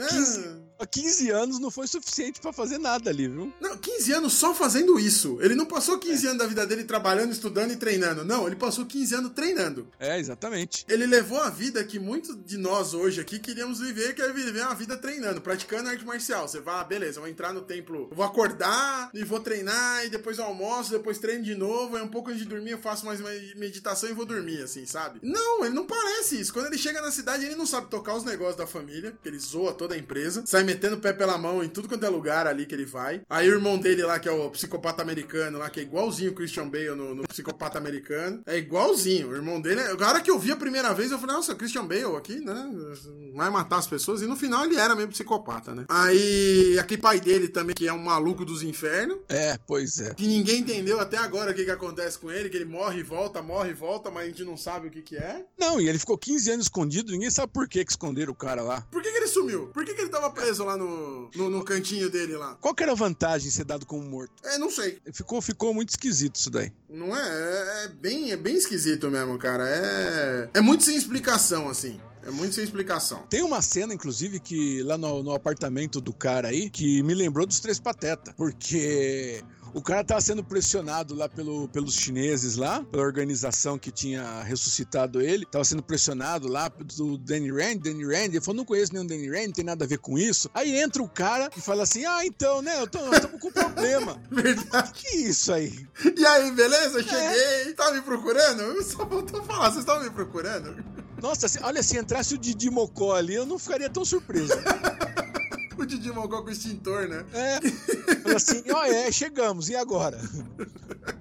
Ah, 15, há 15 anos não foi suficiente pra fazer nada ali, viu? Não, 15 anos só fazendo isso. Ele não passou 15 anos da vida dele trabalhando, estudando e treinando. Não, ele passou 15 anos treinando. É, exatamente. Ele levou a vida que muitos de nós hoje aqui queríamos viver, que é viver uma vida treinando, praticando arte marcial. Você vai, ah, beleza, vou entrar no templo, vou acordar e vou treinar, e depois almoço, depois treino de novo, aí um pouco antes de dormir eu faço mais uma meditação e vou dormir, assim, sabe? Não, ele não parece isso. Quando ele chega na cidade, ele não sabe tocar os negócios da família, que ele zoa toda a empresa, sai metendo o pé pela mão em tudo quanto é lugar ali que ele vai. Aí o irmão dele lá, que é o psicopata americano lá, que é igualzinho o Christian Bale no, no psicopata americano, é igualzinho. O irmão dele, é- a hora que eu vi a primeira vez, eu falei, nossa, Christian Bale aqui, né? Vai matar as pessoas. E no final ele era mesmo psicopata, né? Aí, aquele pai dele também, que é um maluco dos infernos. É, pois é. Que ninguém entendeu até agora o que, que acontece com ele, que ele morre e volta, morre e volta, mas a gente não sabe o que, que é. Não, e ele ficou 15 anos escondido, ninguém sabe por que, que esconderam o cara lá. Por que, que ele sumiu? Por que, que ele tava preso lá no, no, no cantinho dele lá? Qual que era a vantagem de ser dado como morto? É, não sei. Ficou, ficou muito esquisito isso daí. Não é? É, é bem, é bem esquisito mesmo, cara. É, é muito sem explicação, assim. É muito sem explicação. Tem uma cena, inclusive, que lá no, no apartamento do cara aí, que me lembrou dos Três Patetas. Porque o cara tava sendo pressionado lá pelo, pelos chineses lá, pela organização que tinha ressuscitado ele. Tava sendo pressionado lá do Danny Rand, Danny Rand. Ele falou, não conheço nenhum Danny Rand, não tem nada a ver com isso. Aí entra o cara e fala assim, ah, então, né, eu tô, nós estamos com problema. Verdade. Que isso aí? E aí, beleza? Cheguei. Tá me procurando? Eu só voltou a falar, vocês estavam me procurando? Nossa, olha, se entrasse o Didi Mocó ali, eu não ficaria tão surpreso. Didi Mongol com extintor, né? É. Assim, ó, é, chegamos, e agora?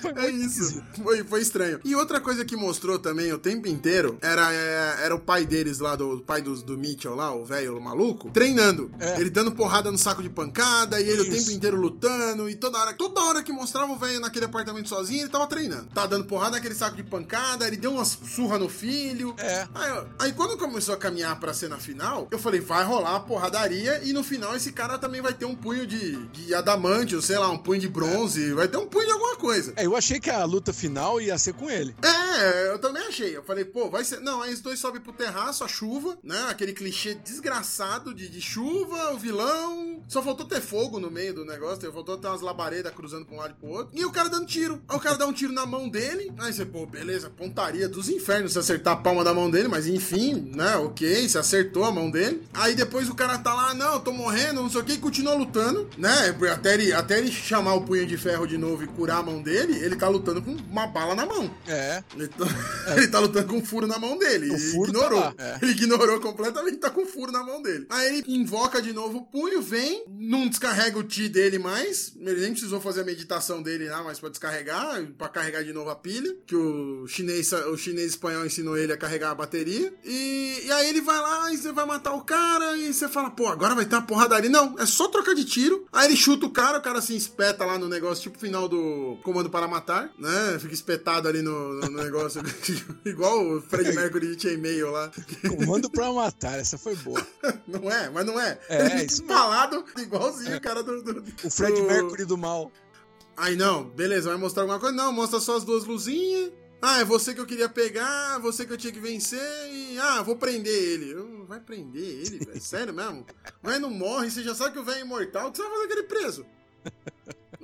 Foi É isso. esquisito. Foi, foi estranho. E outra coisa que mostrou também o tempo inteiro era, é, era o pai deles lá, do o pai do, do Mitchell lá, o velho maluco, treinando. É. Ele dando porrada no saco de pancada e ele o Isso. tempo inteiro lutando. E toda hora, toda hora que mostrava o velho naquele apartamento sozinho, ele tava treinando. Tava dando porrada naquele saco de pancada, ele deu umas surra no filho. É. Aí, aí quando começou a caminhar pra cena final, eu falei, vai rolar a porradaria e no final esse cara também vai ter um punho de, de adamante, ou sei lá, um punho de bronze, vai ter um punho de alguma coisa. É, eu achei que a luta final ia ser com ele. É, eu também achei. Eu falei, pô, vai ser. Não, aí os dois sobem pro terraço, a chuva, né? Aquele clichê desgraçado de, de chuva, o vilão. Só faltou ter fogo no meio do negócio, só faltou ter umas labaredas cruzando pra um lado e pro outro. E o cara dando tiro. Aí o cara dá um tiro na mão dele. Aí você, pô, beleza, pontaria dos infernos se acertar a palma da mão dele, mas enfim, né? Ok, se acertou a mão dele. Aí depois o cara tá lá, não, eu tô morrendo, não sei o que, e continua lutando, né? Até ele, até ele chamar o punho de ferro de novo e curar a mão dele, ele tá lutando com uma bala na mão. É. Ele tá, ele tá lutando com um furo na mão dele. O Ele tá ignorou. lá, é. Ele ignorou completamente, tá com um furo na mão dele. Aí ele invoca de novo o punho, vem, não descarrega o ti dele mais. Ele nem precisou fazer a meditação dele lá, mas pra descarregar, pra carregar de novo a pilha. Que o chinês, o chinês espanhol ensinou ele a carregar a bateria. E, e aí ele vai lá e você vai matar o cara. E você fala, pô, agora vai ter uma porradaria. Não, é só trocar de tiro. Aí ele chuta o cara, o cara se espeta lá no negócio, tipo final do Comando para Matar, né? Fica espetado ali no, no negócio, igual o Fred Mercury de Chainmail lá. Comando pra matar, essa foi boa. Não é, mas não é. É, ele fica isso mesmo. empalado, igualzinho o cara do. do- O Fred do- Mercury do mal. Aí não, beleza, vai mostrar alguma coisa? Não, mostra só as duas luzinhas. Ah, é você que eu queria pegar, você que eu tinha que vencer e. Ah, vou prender ele. Eu, vai prender ele, velho? Sério mesmo? Mas não morre, você já sabe que o velho é imortal, o que você vai fazer com ele preso?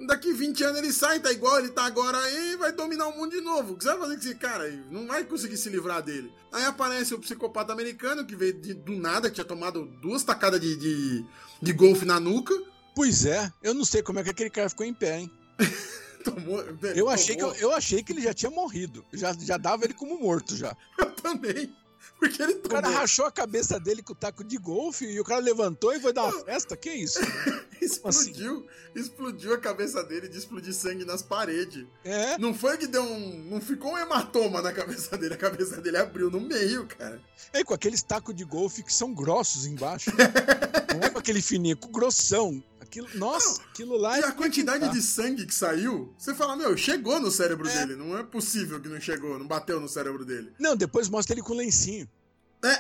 Daqui 20 anos ele sai, tá igual ele tá agora aí e vai dominar o mundo de novo. O que você vai fazer com esse cara? Não vai conseguir se livrar dele. Aí aparece o psicopata americano que veio de- do nada, que tinha tomado duas tacadas de, de, de golfe na nuca. Pois é, eu não sei como é que aquele cara ficou em pé, hein? Tomou, velho, Eu achei, que, tomou. eu achei que ele já tinha morrido. Já, já dava ele como morto já. Eu também. Porque ele O cara tomou. rachou a cabeça dele com o taco de golfe e o cara levantou e foi dar uma festa. Que isso? Explodiu, explodiu a cabeça dele de explodir sangue nas paredes. É, Não foi que deu um. Não ficou um hematoma na cabeça dele, a cabeça dele abriu no meio, cara. é com aqueles tacos de golfe que são grossos embaixo. Não é com aquele fininho, com grossão. Aquilo, nossa, aquilo lá E é a quantidade de sangue que saiu, você fala, meu, chegou no cérebro É. dele. Não é possível que não chegou, não bateu no cérebro dele. Não, depois mostra ele com lencinho. É.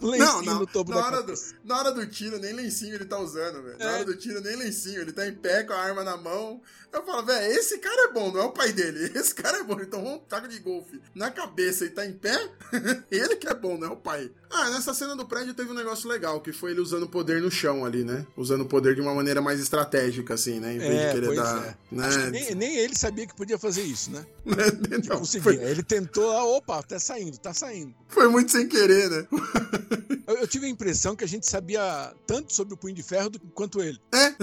Um Não, lencinho não. no topo Na hora, do, na hora do tiro, nem lencinho ele tá usando, velho. Na É. hora do tiro, nem lencinho. Ele tá em pé com a arma na mão. Eu falo, velho, esse cara é bom, não é o pai dele. Esse cara é bom. Então um taco de golfe na cabeça e tá em pé. ele que é bom, não é o pai. Ah, nessa cena do prédio teve um negócio legal, que foi ele usando o poder no chão ali, né? Usando o poder de uma maneira mais estratégica, assim, né? Em vez É, de querer dar. é. Né? Nem, nem ele sabia que podia fazer isso, né? Não, Conseguia. foi, Ele tentou, ah, opa, tá saindo, tá saindo. foi muito sem querer, né? Eu, eu tive a impressão que a gente sabia tanto sobre o Punho de Ferro do, quanto ele. É.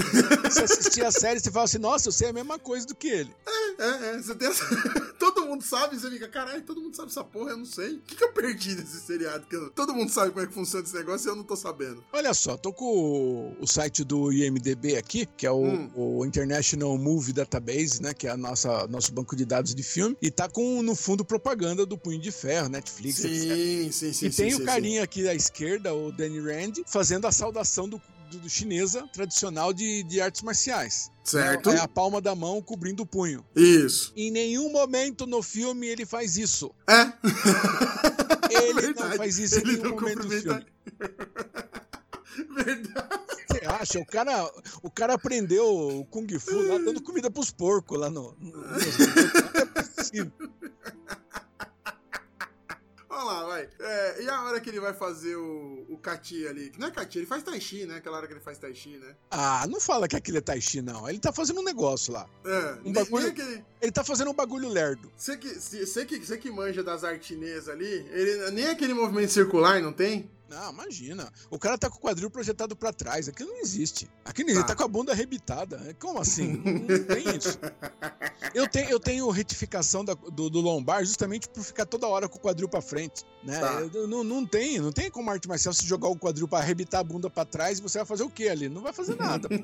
Você assistia a série e você fala assim, nossa, eu sei a mesma coisa do que ele. É, é, você tem essa... Todo mundo sabe, você fica, caralho, todo mundo sabe essa porra, eu não sei. O que, que eu perdi nesse seriado? Que eu- Todo mundo sabe como é que funciona esse negócio e eu não tô sabendo. Olha só, tô com o, site do IMDB aqui, que é o, Hum. o International Movie Database, né? Que é a nossa nosso banco de dados de filme. E tá com, no fundo, propaganda do Punho de Ferro, Netflix, etc. Sim, sim, sim. e sim, tem sim, o carinha aqui à esquerda, o Danny Rand, fazendo a saudação do, do, chinesa tradicional de, de artes marciais. Certo. É a palma da mão cobrindo o punho. Isso. Em nenhum momento no filme ele faz isso. É. Ele Verdade. não faz isso Ele em nenhum momento do filme. Verdade. Você acha? O cara, o cara aprendeu o Kung Fu lá dando comida pros porcos lá no. no, no- não é possível. Olha lá, vai. É, e a hora que ele vai fazer o, o Kati ali? Que Não é Kati, ele faz Tai Chi, né? Aquela hora que ele faz Tai Chi, né? Ah, não fala que aquilo é Tai Chi, não. Ele tá fazendo um negócio lá. É, Um bagulho- aquele- Ele tá fazendo um bagulho lerdo. Você que, que, que manja das chinesas ali, ele, nem aquele movimento circular não tem? Não, imagina. O cara tá com o quadril projetado pra trás. Aquilo não existe. Aquilo Tá. tá com a bunda arrebitada. Como assim? Não, tem isso. Eu tenho, eu tenho retificação da- do, do lombar justamente por ficar toda hora com o quadril pra frente. Né? Tá. Eu- não, não tem, não tem como arte marcial se jogar o quadril pra arrebitar a bunda pra trás e você vai fazer o quê ali? Não vai fazer nada.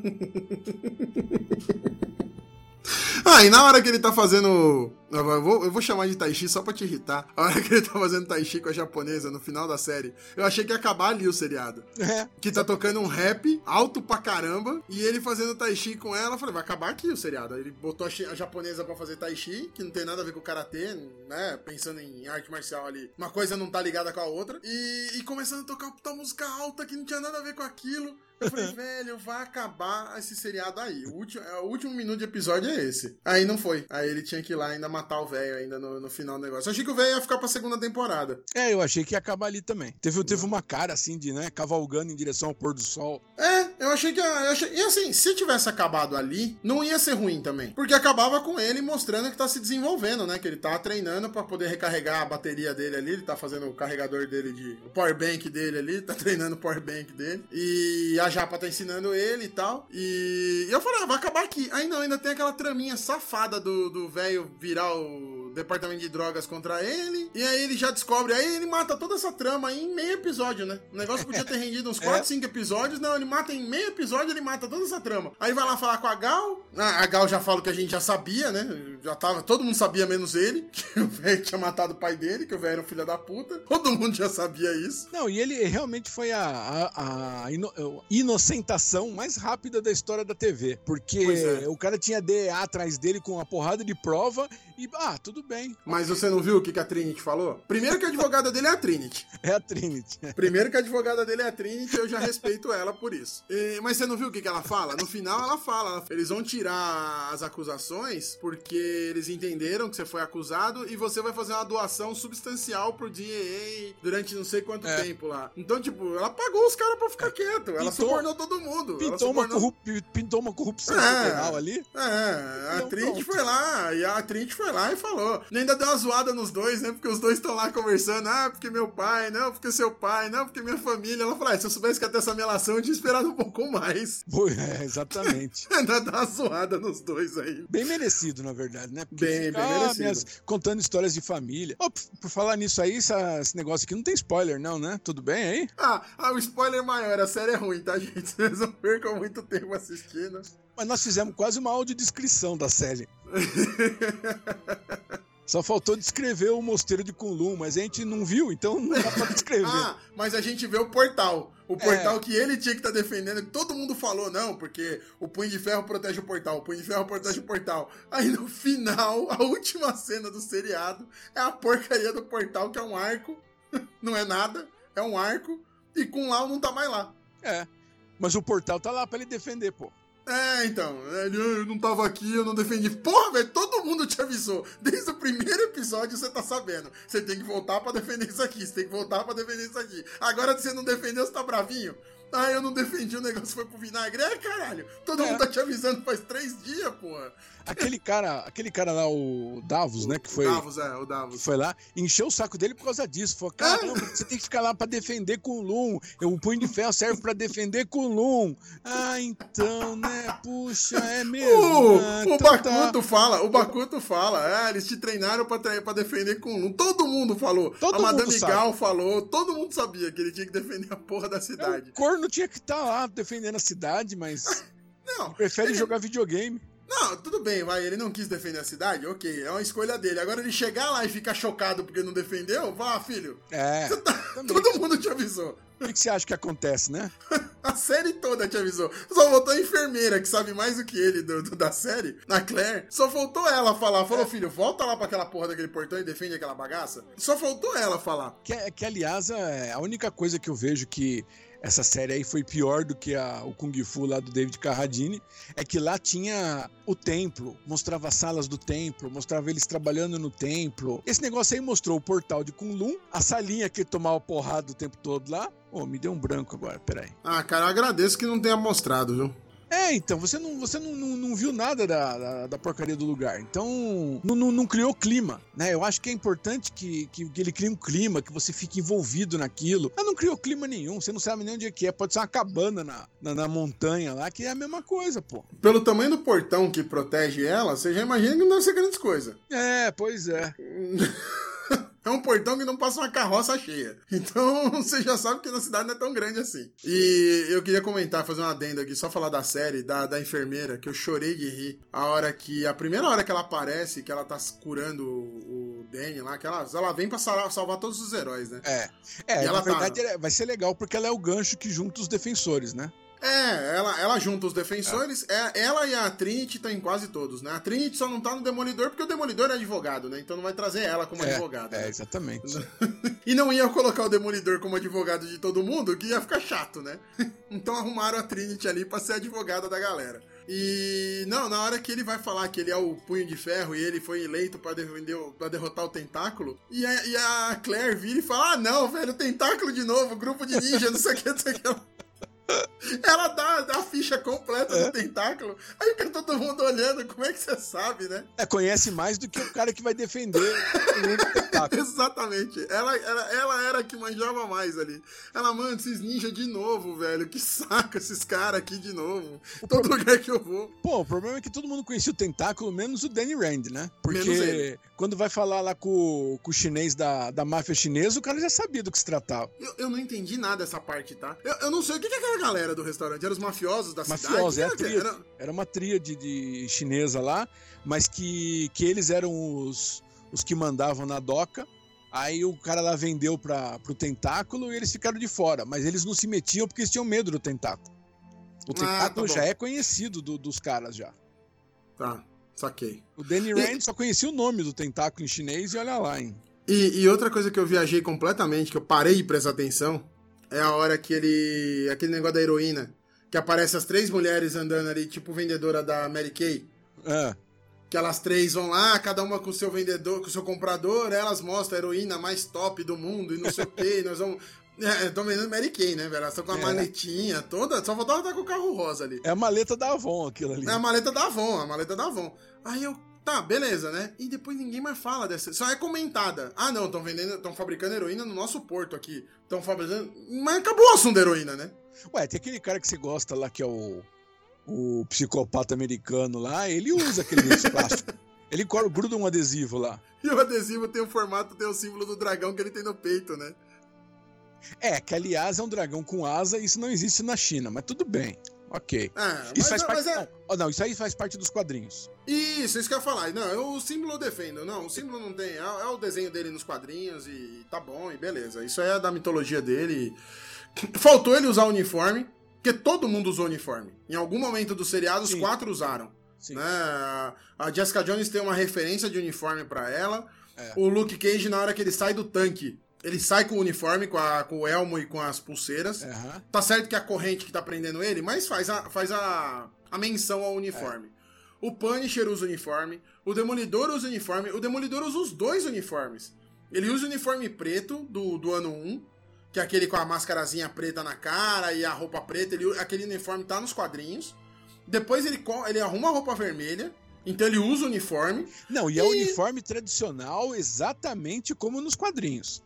Ah, e na hora que ele tá fazendo. Eu vou, eu vou chamar de Tai Chi só pra te irritar. A hora que ele tá fazendo Tai Chi com a japonesa no final da série, eu achei que ia acabar ali o seriado. É. Que tá tocando um rap alto pra caramba, e ele fazendo Tai Chi com ela. Eu falei, vai acabar aqui o seriado. Ele botou a, japonesa pra fazer Tai Chi, que não tem nada a ver com o karatê, né? Pensando em arte marcial ali. Uma coisa não tá ligada com a outra. E, e começando a tocar uma puta música alta que não tinha nada a ver com aquilo. Eu falei, velho, vai acabar esse seriado aí. O último, é, o último minuto de episódio é esse. Aí não foi. Aí ele tinha que ir lá ainda matar o velho ainda no, no final do negócio. Eu achei que o velho ia ficar pra segunda temporada. É, eu achei que ia acabar ali também. Teve, teve uma cara assim de, né, cavalgando em direção ao pôr do sol. É, eu achei que. Eu achei, e assim, se tivesse acabado ali, não ia ser ruim também. Porque acabava com ele mostrando que tá se desenvolvendo, né? Que ele tá treinando pra poder recarregar a bateria dele ali. Ele tá fazendo o carregador dele de. O power bank dele ali. Tá treinando o power bank dele. E a Japa tá ensinando ele e tal. E eu falei, ah, vai acabar aqui. Aí não, ainda tem aquela traminha safada do do velho virar o departamento de drogas contra ele. E aí ele já descobre. Aí ele mata toda essa trama aí em meio episódio, né? O negócio podia ter rendido uns 4, 5 episódios. Não, ele mata em meio episódio, ele mata toda essa trama. Aí vai lá falar com a Gal. A Gal já fala o que a gente já sabia, né? Já tava. Todo mundo sabia, menos ele. Que o velho tinha matado o pai dele, que o velho era um filho da puta. Todo mundo já sabia isso. Não, e ele realmente foi a, a, a ino- inocentação mais rápida da história da TV. Porque é. o cara tinha DEA atrás dele com uma porrada de prova e, ah, tudo bem, Mas você não viu o que que a Trinity falou? Primeiro que a advogada dele é a Trinity. é a Trinity. Primeiro que a advogada dele é a Trinity, eu já respeito ela por isso. E- mas você não viu o que, que ela fala? No final ela fala, eles vão tirar as acusações porque eles entenderam que você foi acusado e você vai fazer uma doação substancial pro DEA durante não sei quanto É. tempo lá. Então, tipo, ela pagou os caras pra ficar quieto. Ela Pintou- subornou todo mundo. Pintou uma, subornou- corrup- pintou uma corrupção É. federal ali. É, a Não, Trinity foi lá, e a Trinity foi lá e falou. E ainda deu uma zoada nos dois, né? Porque os dois estão lá conversando. Ah, porque meu pai, não, porque seu pai, não, porque minha família. Ela falou: ah, se eu soubesse que ia ter essa melação, eu tinha esperado um pouco mais. É, exatamente. Ainda dá uma zoada nos dois aí. Bem merecido, na verdade, né? Porque Bem, fica, bem ah, merecido. minhas- contando histórias de família. Ó, por, por falar nisso aí, essa- esse negócio aqui não tem spoiler, não, né? Tudo bem aí? Ah, ah, o spoiler maior, a série é ruim, tá, gente? Vocês não percam muito tempo assistindo. Mas nós fizemos quase uma audiodescrição da série. Só faltou descrever o mosteiro de Kunlun, mas a gente não viu, então não dá pra descrever. Ah, mas a gente vê o portal. O É. portal que ele tinha que estar defendendo, que todo mundo falou, não, porque o punho de ferro protege o portal, o punho de ferro protege o portal. Aí no final, a última cena do seriado é a porcaria do portal, que é um arco. Não é nada, é um arco. E com Lau não tá mais lá. É. Mas o portal tá lá pra ele defender, pô. É, então, "Ah, eu não tava aqui, eu não defendi. Porra, velho, todo mundo te avisou. Desde o primeiro episódio você tá sabendo. Você tem que voltar pra defender isso aqui, você tem que voltar pra defender isso aqui. Agora você não defendeu, você tá bravinho? Ah, eu não defendi, o negócio foi pro vinagre. É, caralho, todo É. mundo tá te avisando faz três dias, porra. Aquele cara, aquele cara lá, o Davos, né, que foi, O Davos, é, o que Davos. foi lá, encheu o saco dele por causa disso. Falou, caramba, você tem que ficar lá pra defender Kunlun. O punho de ferro serve pra defender Kunlun. Ah, então, né, puxa, é mesmo. O, Ah, o então tá. Bakuto fala, o Bakuto fala, é, eles te treinaram pra, tra- pra defender com um. Todo mundo falou. Todo a Madame. Gal falou, todo mundo sabia que ele tinha que defender a porra da O cidade. Corno tinha que estar lá defendendo a cidade, mas Não, prefere ele- jogar videogame. Não, tudo bem, vai. Ele não quis defender a cidade, ok, é uma escolha dele. Agora ele chegar lá e ficar chocado porque não defendeu, vá, filho. É. Tá- todo mundo te avisou. O que que você acha que acontece, né? A série toda te avisou. Só faltou a enfermeira, que sabe mais do que ele do, do- da série, a Claire. Só faltou ela falar. Falou, filho, volta lá pra aquela porra daquele portão e defende aquela bagaça. Só faltou ela falar. Que, que, aliás, é a única coisa que eu vejo que essa série aí foi pior do que a, o Kung Fu lá do David Carradine, é que lá tinha o templo, mostrava as salas do templo, mostrava eles trabalhando no templo. Esse negócio aí mostrou o portal de Kunlun, a salinha que tomava porrada o tempo todo lá. Ô, me deu um branco agora, peraí. Ah, cara, eu agradeço que não tenha mostrado, viu? É, então, você não, você não, não, não viu nada da, da, da porcaria do lugar. Então, não, não, não criou clima, né? Eu acho que é importante que, que, que ele crie um clima, que você fique envolvido naquilo. Mas não criou clima nenhum, você não sabe nem onde é que é. Pode ser uma cabana na, na, na montanha lá, que é a mesma coisa, pô. Pelo tamanho do portão que protege ela, você já imagina que não deve ser grandes coisas. É, pois é. É um portão que não passa uma carroça cheia. Então você já sabe que na cidade não é tão grande assim. E eu queria comentar, fazer um adendo aqui, só falar da série, da, da enfermeira, que eu chorei de rir. A hora que. A primeira hora que ela aparece, que ela tá curando o, o Danny lá, que ela, ela vem pra salvar, salvar todos os heróis, né? É, é E na ela tá- verdade é- vai ser legal porque ela é o gancho que junta os defensores, né? É, ela, ela junta os defensores, é, ela e a Trinity estão em quase todos, né? A Trinity só não tá no Demolidor porque o Demolidor é advogado, né? Então não vai trazer ela como É, advogada. é, né? exatamente. E não ia colocar o Demolidor como advogado de todo mundo, que ia ficar chato, né? Então arrumaram a Trinity ali pra ser advogada da galera. E não, na hora que ele vai falar que ele é o punho de ferro e ele foi eleito pra derrotar o tentáculo, e a, e a Claire vira e fala: Ah, não, velho, o tentáculo de novo, grupo de ninja, não sei o que, não sei o que. Ela dá, dá a ficha completa É. do tentáculo. Aí fica todo mundo olhando, como é que você sabe, né? É, conhece mais do que o cara que vai defender o mundo Exatamente. Ela, ela, ela era a que manjava mais ali. Ela, mano, esses ninjas de novo, velho. Que saco esses caras aqui de novo. Todo lugar que eu vou. Pô, o problema é que todo mundo conhecia o tentáculo, menos o Danny Rand, né? Porque quando vai falar lá com, com o chinês da, da máfia chinesa, o cara já sabia do que se tratava. Eu, eu não entendi nada dessa parte, tá? Eu, eu não sei o que, que é aquela galera do restaurante. Eram os mafiosos da Mafiosos, é a cidade? tríade. Era- Era uma tríade de chinesa lá, mas que, que eles eram os, os que mandavam na doca. Aí o cara lá vendeu para pro tentáculo e eles ficaram de fora. Mas eles não se metiam porque eles tinham medo do tentáculo. O Ah, tentáculo tá bom. já é conhecido do- dos caras já. Tá, saquei. O Danny E- Rand só conhecia o nome do tentáculo em chinês e olha lá, hein? E, e outra coisa que eu viajei completamente, que eu parei de prestar atenção, é a hora que ele. aquele negócio da heroína. Que aparece as três mulheres andando ali, tipo vendedora da Mary Kay. É. Que elas três vão lá, cada uma com o seu vendedor, com o seu comprador, elas mostram a heroína mais top do mundo e não sei o que, nós vamos. É, estão vendendo Mary Kay, né, velho? Elas estão com a É. maletinha toda, só faltava estar com o carro rosa ali. É a maleta da Avon aquilo ali. É a maleta da Avon, a maleta da Avon. Aí eu, tá, beleza, né? E depois ninguém mais fala dessa. Só é comentada. Ah, não, estão vendendo, estão fabricando heroína no nosso porto aqui. Estão fabricando. Mas acabou o assunto da heroína, né? Ué, tem aquele cara que você gosta lá, que é o, o psicopata americano lá, ele usa aquele plástico. Ele gruda um adesivo lá. E o adesivo tem o formato, tem o símbolo do dragão que ele tem no peito, né? É, que aliás é um dragão com asa e isso não existe na China, mas tudo bem. Ok. Ah, Isso faz parte. é. Não, oh, não, isso aí faz parte dos quadrinhos. Isso, isso que eu ia falar. Não, eu, o símbolo eu defendo. Não, o símbolo não tem. É, é o desenho dele nos quadrinhos e tá bom, e beleza. Isso é da mitologia dele. Faltou ele usar o uniforme, porque todo mundo usou uniforme. Em algum momento do seriado, os Sim. quatro usaram. Sim. Né? A Jessica Jones tem uma referência de uniforme pra ela. É. O Luke Cage, na hora que ele sai do tanque, ele sai com o uniforme, com, a- com o elmo e com as pulseiras. Aham. Tá certo que é a corrente que tá prendendo ele, mas faz a, faz a, a menção ao uniforme. O Punisher usa uniforme, o Demolidor usa uniforme, o Demolidor usa os dois uniformes. Ele usa o uniforme preto do, do ano 1, que é aquele com a máscarazinha preta na cara e a roupa preta, ele, aquele uniforme tá nos quadrinhos. Depois ele, ele arruma a roupa vermelha, então ele usa o uniforme. Não, e é o E- uniforme tradicional exatamente como nos quadrinhos.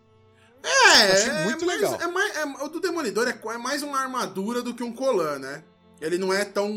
É, Achei é muito mais- legal. é mais- é- o do Demolidor é, é mais uma armadura do que um colã, né? Ele não é tão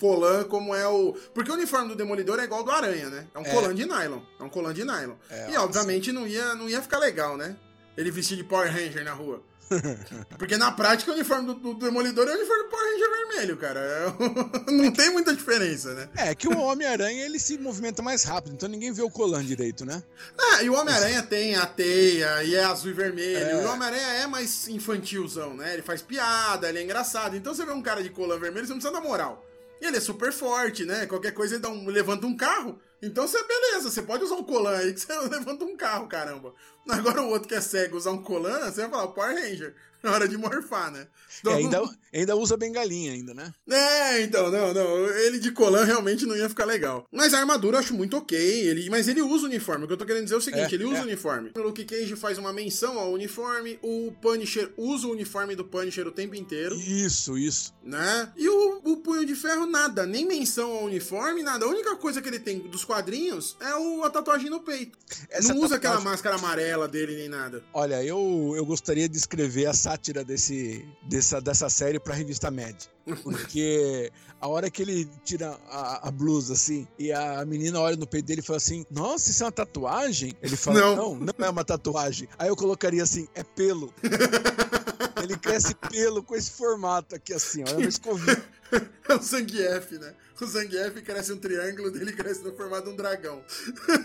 colã como é o. Porque o uniforme do Demolidor é igual ao do Aranha, né? É um É. colã de nylon. É um colã de nylon. É, e obviamente não ia, não ia ficar legal, né? Ele vestir de Power Ranger na rua. Porque na prática o uniforme do, do Demolidor é o uniforme do Power Ranger vermelho, cara. É, não tem muita diferença, né? É que o Homem-Aranha ele se movimenta mais rápido, então ninguém vê o Colan direito, né? Ah, e o Homem-Aranha tem a teia e é azul e vermelho. É. O Homem-Aranha é mais infantilzão, né? Ele faz piada, ele é engraçado. Então você vê um cara de Colan vermelho, você não precisa dar moral. E ele é super forte, né? Qualquer coisa ele dá um, levanta um carro. Então você, beleza, você pode usar um colan aí que você levanta um carro, caramba. Agora o outro que é cego usar um colan, você vai falar Power Ranger. Na hora de morfar, né? Então, é, ainda, ainda usa bengalinha ainda, né? É, então, não, não. Ele de colan realmente não ia ficar legal. Mas a armadura eu acho muito ok. Ele, mas ele usa o uniforme. O que eu tô querendo dizer é o seguinte: é, ele usa é. o uniforme. O Luke Cage faz uma menção ao uniforme. O Punisher usa o uniforme do Punisher o tempo inteiro. Isso, isso. Né? E o, o Punho de Ferro, nada. Nem menção ao uniforme, nada. A única coisa que ele tem dos quadrinhos é o, a tatuagem no peito. Essa não usa tatuagem... aquela máscara amarela dele nem nada. Olha, eu, eu gostaria de escrever a sátira desse, dessa, dessa série pra revista Mad. Porque a hora que ele tira a, a, blusa assim e a menina olha no peito dele e fala assim: Nossa, isso é uma tatuagem? Ele fala: Não, não, não é uma tatuagem. Aí eu colocaria assim: É pelo. ele cresce pelo com esse formato aqui assim, ó. É uma escovinha. É o Zangief, né? O Zangief cresce um triângulo, dele cresce no formato de um dragão.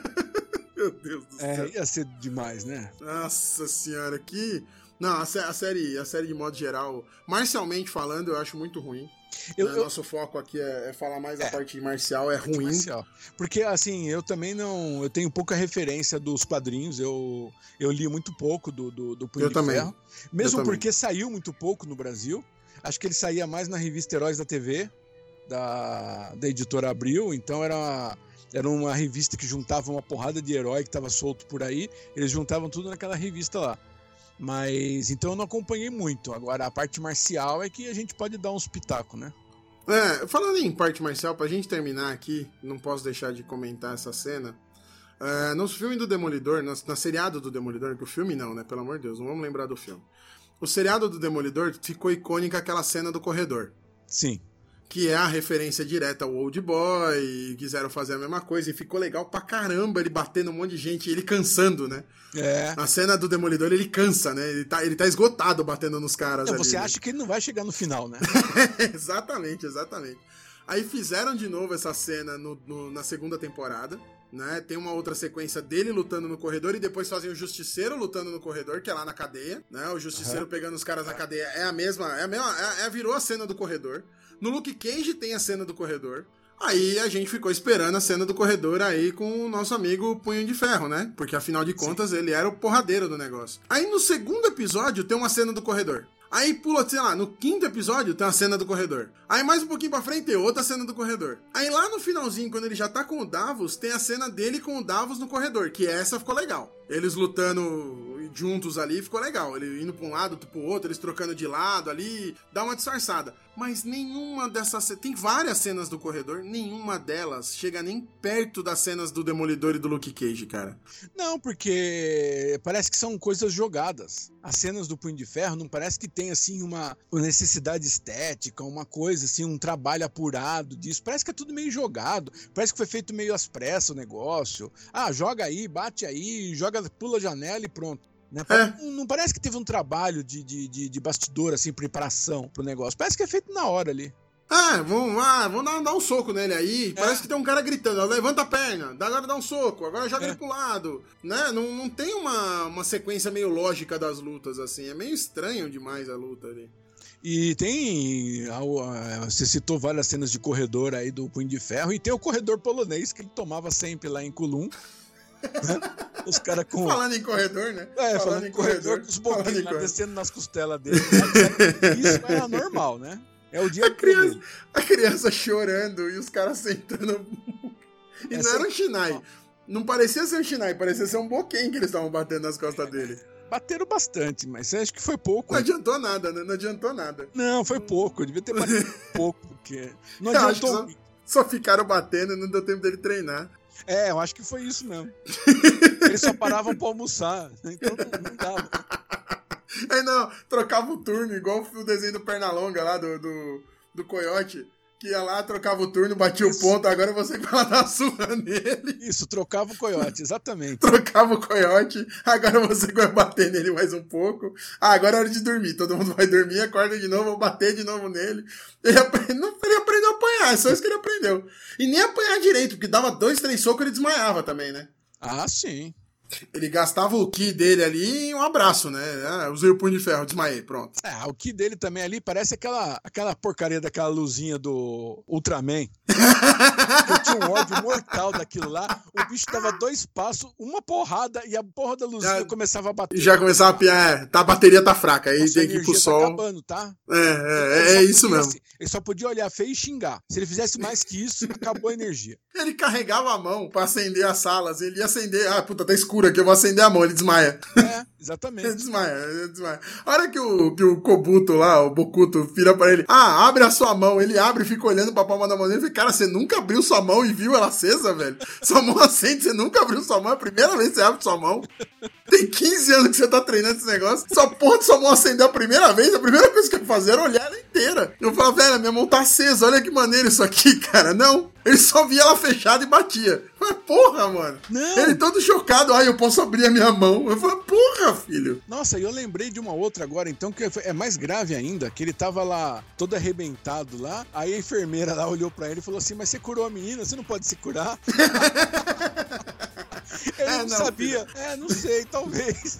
Meu Deus do é, céu. É, ia ser demais, né? Nossa senhora, que. Não, a, série, a série de modo geral, marcialmente falando, eu acho muito ruim. Eu, né? eu... Nosso foco aqui é, é falar mais é, a parte marcial, é ruim. Marcial. Porque, assim, eu também não. Eu tenho pouca referência dos quadrinhos, eu, eu li muito pouco do, do, do Punho eu também. Ferro. Mesmo eu porque também. saiu muito pouco no Brasil. Acho que ele saía mais na revista Heróis da TV, da, da editora Abril, então era. Era uma revista que juntava uma porrada de herói que estava solto por aí. Eles juntavam tudo naquela revista lá. Mas então eu não acompanhei muito. Agora a parte marcial é que a gente pode dar uns pitacos, né? É, falando em parte marcial, pra gente terminar aqui, não posso deixar de comentar essa cena. É, no filme do Demolidor, na, na seriado do Demolidor, que o filme não, né? Pelo amor de Deus, não vamos lembrar do filme. O seriado do Demolidor ficou icônica aquela cena do corredor. Sim que é a referência direta ao Old Boy, quiseram fazer a mesma coisa, e ficou legal pra caramba ele batendo um monte de gente, ele cansando, né? É. Na cena do Demolidor ele cansa, né? Ele tá, ele tá esgotado batendo nos caras não, ali, Você né? acha que ele não vai chegar no final, né? exatamente, exatamente. Aí fizeram de novo essa cena no, no, na segunda temporada, né? Tem uma outra sequência dele lutando no corredor e depois fazem o Justiceiro lutando no corredor, que é lá na cadeia, né? O Justiceiro uhum. pegando os caras na cadeia é a mesma, é a mesma, é, é, virou a cena do corredor. No Luke Cage tem a cena do corredor. Aí a gente ficou esperando a cena do corredor aí com o nosso amigo Punho de Ferro, né? Porque afinal de contas Sim. ele era o porradeiro do negócio. Aí no segundo episódio tem uma cena do corredor. Aí pula, sei lá, no quinto episódio tem a cena do corredor. Aí mais um pouquinho pra frente tem outra cena do corredor. Aí lá no finalzinho, quando ele já tá com o Davos, tem a cena dele com o Davos no corredor, que essa ficou legal. Eles lutando juntos ali, ficou legal. Ele indo pra um lado, pro outro, eles trocando de lado ali, dá uma disfarçada. Mas nenhuma dessas. Tem várias cenas do corredor, nenhuma delas chega nem perto das cenas do Demolidor e do Luke Cage, cara. Não, porque parece que são coisas jogadas. As cenas do Punho de Ferro não parece que tem, assim, uma necessidade estética, uma coisa, assim, um trabalho apurado disso. Parece que é tudo meio jogado. Parece que foi feito meio às pressas o negócio. Ah, joga aí, bate aí, joga, pula a janela e pronto. Né? É. Não, parece que teve um trabalho de, de, de, de, bastidor, assim, preparação pro negócio. Parece que é feito na hora ali. Ah, vamos lá, vamos dar, dar um soco nele aí. É. Parece que tem um cara gritando, levanta a perna, agora dá um soco, agora joga é. ele pro lado. Né? Não, não tem uma, uma sequência meio lógica das lutas, assim. É meio estranho demais a luta ali. E tem. Você citou várias cenas de corredor aí do Punho de Ferro, e tem o corredor polonês que ele tomava sempre lá em Kulum. Os caras com. Falando em corredor, né? É, falando, falando em corredor, corredor, com os boquinhos lá descendo nas costelas dele. Isso é normal, né? É o dia a criança, a criança chorando e os caras sentando. E Essa não era um Shinai. Não parecia ser um Shinai, parecia ser um boquém que eles estavam batendo nas costas dele. Bateram bastante, mas acho que foi pouco. Não adiantou nada, né? Não adiantou nada. Não, foi pouco. Eu devia ter batido pouco, porque. Não adiantou. Só, só ficaram batendo e não deu tempo dele treinar. É, eu acho que foi isso mesmo. Eles só paravam pra almoçar, então não, não dava. Aí não, trocava o turno, igual o desenho do Pernalonga lá, do, do, do Coyote. Que ia lá, trocava o turno, batia Isso. o ponto, agora você que vai dar surra nele. Isso, trocava o coiote, exatamente. Trocava o coiote, agora você vai bater nele mais um pouco. Ah, agora é hora de dormir. Todo mundo vai dormir, acorda de novo, vou bater de novo nele. Ele, não, ele aprendeu a apanhar, é só isso que ele aprendeu. E nem apanhar direito, porque dava dois, três socos ele desmaiava também, né? Ah, sim. Ele gastava o ki dele ali e um abraço, né? Ah, usei o punho de ferro, desmaiei, pronto. É, o que dele também ali parece aquela, aquela porcaria daquela luzinha do Ultraman. Eu tinha um ódio mortal daquilo lá. O bicho dava dois passos, uma porrada e a porra da luzinha Já- começava a bater. E já começava a piar, é, tá, a bateria tá fraca, aí Nossa, tem que ir pro tá sol. acabando, tá? É, é, Ele é isso podia, mesmo. assim, Ele só podia olhar feio e xingar. Se ele fizesse mais que isso, acabou a energia. Ele carregava a mão pra acender as salas. Ele ia acender. Ah, puta, tá escuro aqui, eu vou acender a mão. Ele desmaia. É, Ele exatamente. desmaia, ele desmaia. A hora que o, que o Kobuto lá, o Bokuto, vira pra ele: Ah, abre a sua mão. Ele abre e fica olhando pra palma da mão dele. Ele fala, Cara, você nunca abriu sua mão e viu ela acesa, velho? Sua mão acende, você nunca abriu sua mão. É a primeira vez que você abre sua mão. Tem 15 anos que você tá treinando esse negócio. Sua porra de sua mão acendeu a primeira vez. A primeira coisa que eu ia fazer era olhar ela inteira. Eu falava, velho, minha mão tá acesa. Olha que maneiro isso aqui, cara. Não. Ele só via ela fechada e batia. Eu falei, porra, mano. Não. Ele todo chocado. Ai, eu posso abrir a minha mão. Eu falei, porra, filho. Nossa, e eu lembrei de uma outra agora, então, que é mais grave ainda, que ele tava lá todo arrebentado lá, aí a enfermeira lá olhou pra ele e falou assim, mas você curou a menina, você não pode se curar? ele É, não, não, sabia. É, não sei, talvez.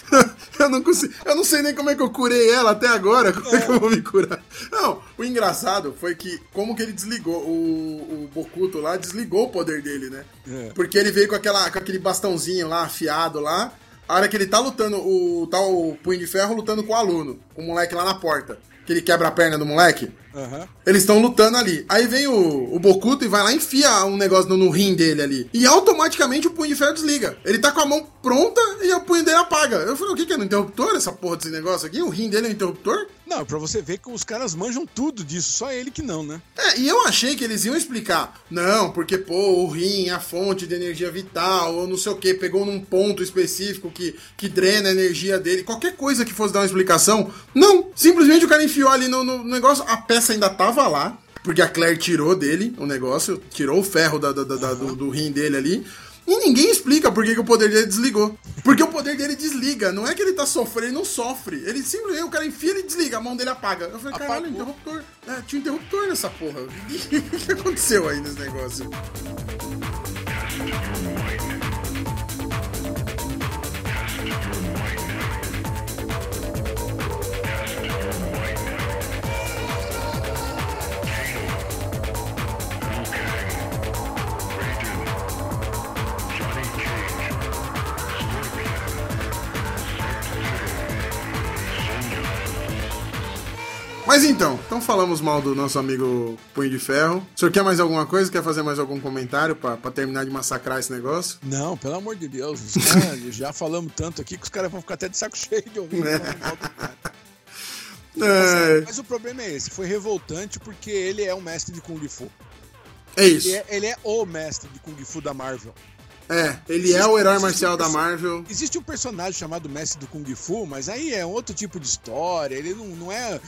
Eu não consigo. Eu não sei nem como é que eu curei ela até agora. Como é, que eu vou me curar? Não, o engraçado foi que, como que ele desligou, o, o Bokuto lá desligou o poder dele, né? É. Porque ele veio com, aquela, com aquele bastãozinho lá, afiado lá. A hora que ele tá lutando, o tal o Punho de Ferro lutando com o aluno, com o moleque lá na porta. Que ele quebra a perna do moleque. Aham. Eles estão lutando ali. Aí vem o, o Bokuto e vai lá e enfia um negócio no, no rim dele ali. E automaticamente o punho de ferro desliga. Ele tá com a mão pronta e o punho dele apaga. Eu falei, o que, que é no interruptor essa porra desse negócio aqui? O rim dele é um interruptor? Não, pra você ver que os caras manjam tudo disso, só ele que não, né? É, e eu achei que eles iam explicar. Não, porque, pô, o rim é a fonte de energia vital, ou não sei o que, pegou num ponto específico que, que drena a energia dele. Qualquer coisa que fosse dar uma explicação. Não, simplesmente o cara enfiou ali no, no negócio, a peça ainda tava lá, porque a Claire tirou dele o negócio, tirou o ferro da, da- da- da- do, do rim dele ali. E ninguém explica por que, que o poder dele desligou. Porque o poder dele desliga. Não é que ele tá sofrendo, ele não sofre. Ele simplesmente, o cara enfia e desliga, a mão dele apaga. Eu falei, caralho, interruptor. É, tinha um interruptor nessa porra. O que, que aconteceu aí nesse negócio? Mas então, então falamos mal do nosso amigo Punho de Ferro. O senhor quer mais alguma coisa? Quer fazer mais algum comentário pra, pra terminar de massacrar esse negócio? Não, pelo amor de Deus. Os caras, já falamos tanto aqui que os caras vão ficar até de saco cheio de ouvir. É. falando mal do cara. É, Mas o problema é esse, foi revoltante porque ele é um mestre de Kung Fu. é isso. Ele é, ele é o mestre de Kung Fu da Marvel. É, ele é o herói marcial da Marvel. Existe um personagem chamado Mestre do Kung Fu, mas aí é um outro tipo de história. Ele não, não é.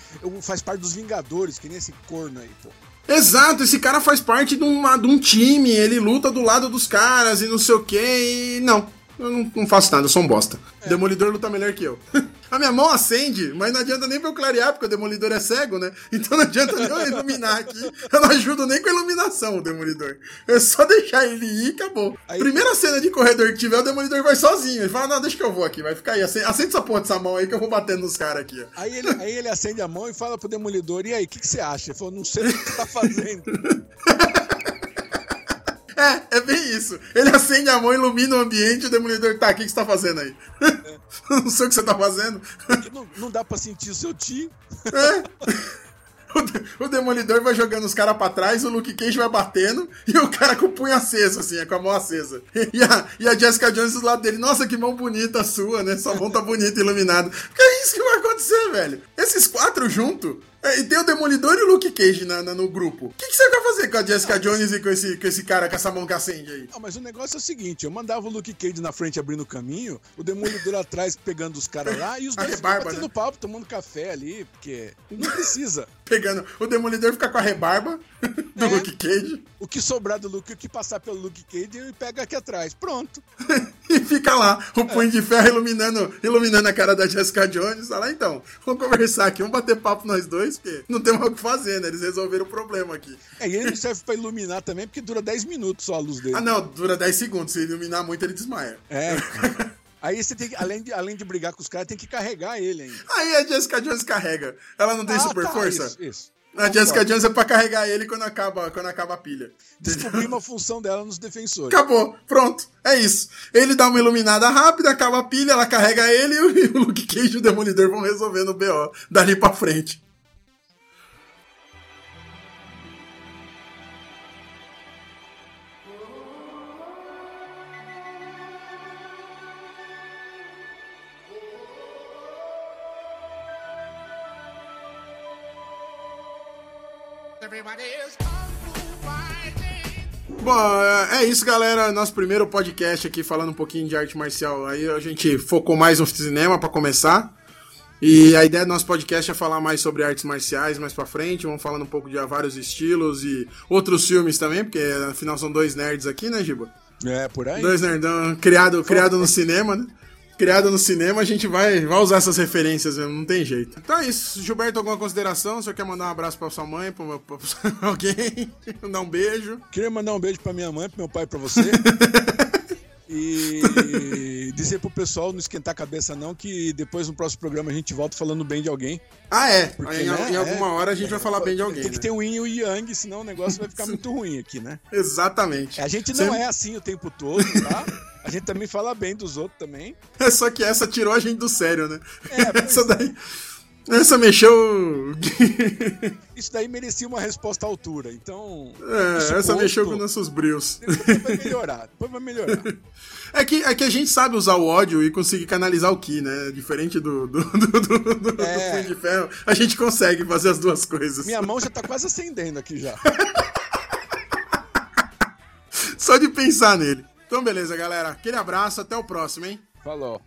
faz parte dos Vingadores, que nem esse corno aí, pô. Exato, esse cara faz parte de, uma, de um time, ele luta do lado dos caras e não sei o que, e não. Eu não, não faço nada, eu sou um bosta. Demolidor luta melhor que eu. A minha mão acende, mas não adianta nem pra eu clarear, porque o Demolidor é cego, né? Então não adianta nem eu iluminar aqui. Eu não ajudo nem com a iluminação, o Demolidor. É só deixar ele ir e acabou. Aí- Primeira cena de corredor que tiver, o Demolidor vai sozinho. Ele fala, não, deixa que eu vou aqui, vai ficar aí. Acende, acende essa porra dessa mão aí que eu vou batendo nos caras aqui, ó. Aí ele, aí ele acende a mão e fala pro Demolidor: e aí, o que, que você acha? Ele falou: não sei o que você tá fazendo. É, é bem isso. Ele acende a mão, ilumina o ambiente o demolidor tá aqui, o que você tá fazendo aí? Não sei o que você tá fazendo. Não, não dá pra sentir o seu tio. O, de- o demolidor vai jogando os caras pra trás, o Luke Cage vai batendo e o cara com o punho aceso, assim, é com a mão acesa. E a, e a Jessica Jones do lado dele, nossa, que mão bonita a sua, né? Sua mão tá bonita, iluminada. Que é isso que vai acontecer, velho? Esses quatro juntos É, E tem o Demolidor e o Luke Cage na, na- no grupo. O que, que você vai fazer com a Jessica Jones e com esse, com esse cara com essa mão que acende aí? Ah, mas o negócio é o seguinte: eu mandava o Luke Cage na frente abrindo o caminho, o Demolidor atrás pegando os caras lá e os dois rebarba, batendo né? papo, tomando café ali, porque não precisa. Pegando. O Demolidor fica com a rebarba do É. Luke Cage O que sobrar do Luke, o que passar pelo Luke Cage, ele pega aqui atrás. Pronto. e fica lá, o punho de ferro iluminando, iluminando a cara da Jessica Jones. Fala, então, vamos conversar aqui, vamos bater papo nós dois, porque não tem mais o que fazer, né? Eles resolveram o problema aqui. É, e ele não serve pra iluminar também, porque dura 10 minutos só a luz dele. Ah, não, dura 10 segundos. Se iluminar muito, ele desmaia. É. Aí você tem que, além de, além de brigar com os caras, tem que carregar ele ainda. Aí a Jessica Jones carrega. Ela não tem Ah, super tá, força? Isso, isso. A Jessica Jones é pra carregar ele quando acaba, quando acaba a pilha. Descobri uma função dela nos defensores. Acabou, pronto, é isso. Ele dá uma iluminada rápida, acaba a pilha, ela carrega ele e o- e o Luke Cage e o Demolidor vão resolvendo o BO dali pra frente. Bom, é isso, galera. Nosso primeiro podcast aqui falando um pouquinho de arte marcial. Aí a gente focou mais no cinema pra começar. E a ideia do nosso podcast é falar mais sobre artes marciais mais pra frente. Vamos falando um pouco de vários estilos e outros filmes também, porque afinal são dois nerds aqui, né, Giba? É, por aí. Dois nerdão criado, criado no cinema, né? Criado no cinema, a gente vai, vai usar essas referências mesmo, não tem jeito. Então é isso. Gilberto, alguma consideração? Você quer mandar um abraço pra sua mãe, pra, pra, pra alguém? Dar um beijo? Queria mandar um beijo pra minha mãe, pro meu pai e pra você. e dizer pro pessoal não esquentar a cabeça não, que depois no próximo programa a gente volta falando bem de alguém. Ah, é. Porque, em, né, em é, alguma hora a gente vai falar bem de alguém. Tem que né? ter o yin e o yang, senão o negócio vai ficar muito ruim aqui, né? Exatamente. A gente não Você- é assim o tempo todo, tá? A gente também fala bem dos outros também. É só que essa tirou a gente do sério, né? É, essa daí. Essa mexeu. Isso daí merecia uma resposta à altura, então. É, essa mexeu com nossos brios. Depois vai melhorar, depois vai melhorar. É que, é que a gente sabe usar o ódio e conseguir canalizar o Ki, né? Diferente do, do, do, do, do- do É. Punho de Ferro, a gente consegue fazer as duas coisas. Minha mão já tá quase acendendo aqui já. Só de pensar nele. Então, beleza, galera. Aquele abraço, até o próximo, hein? Falou.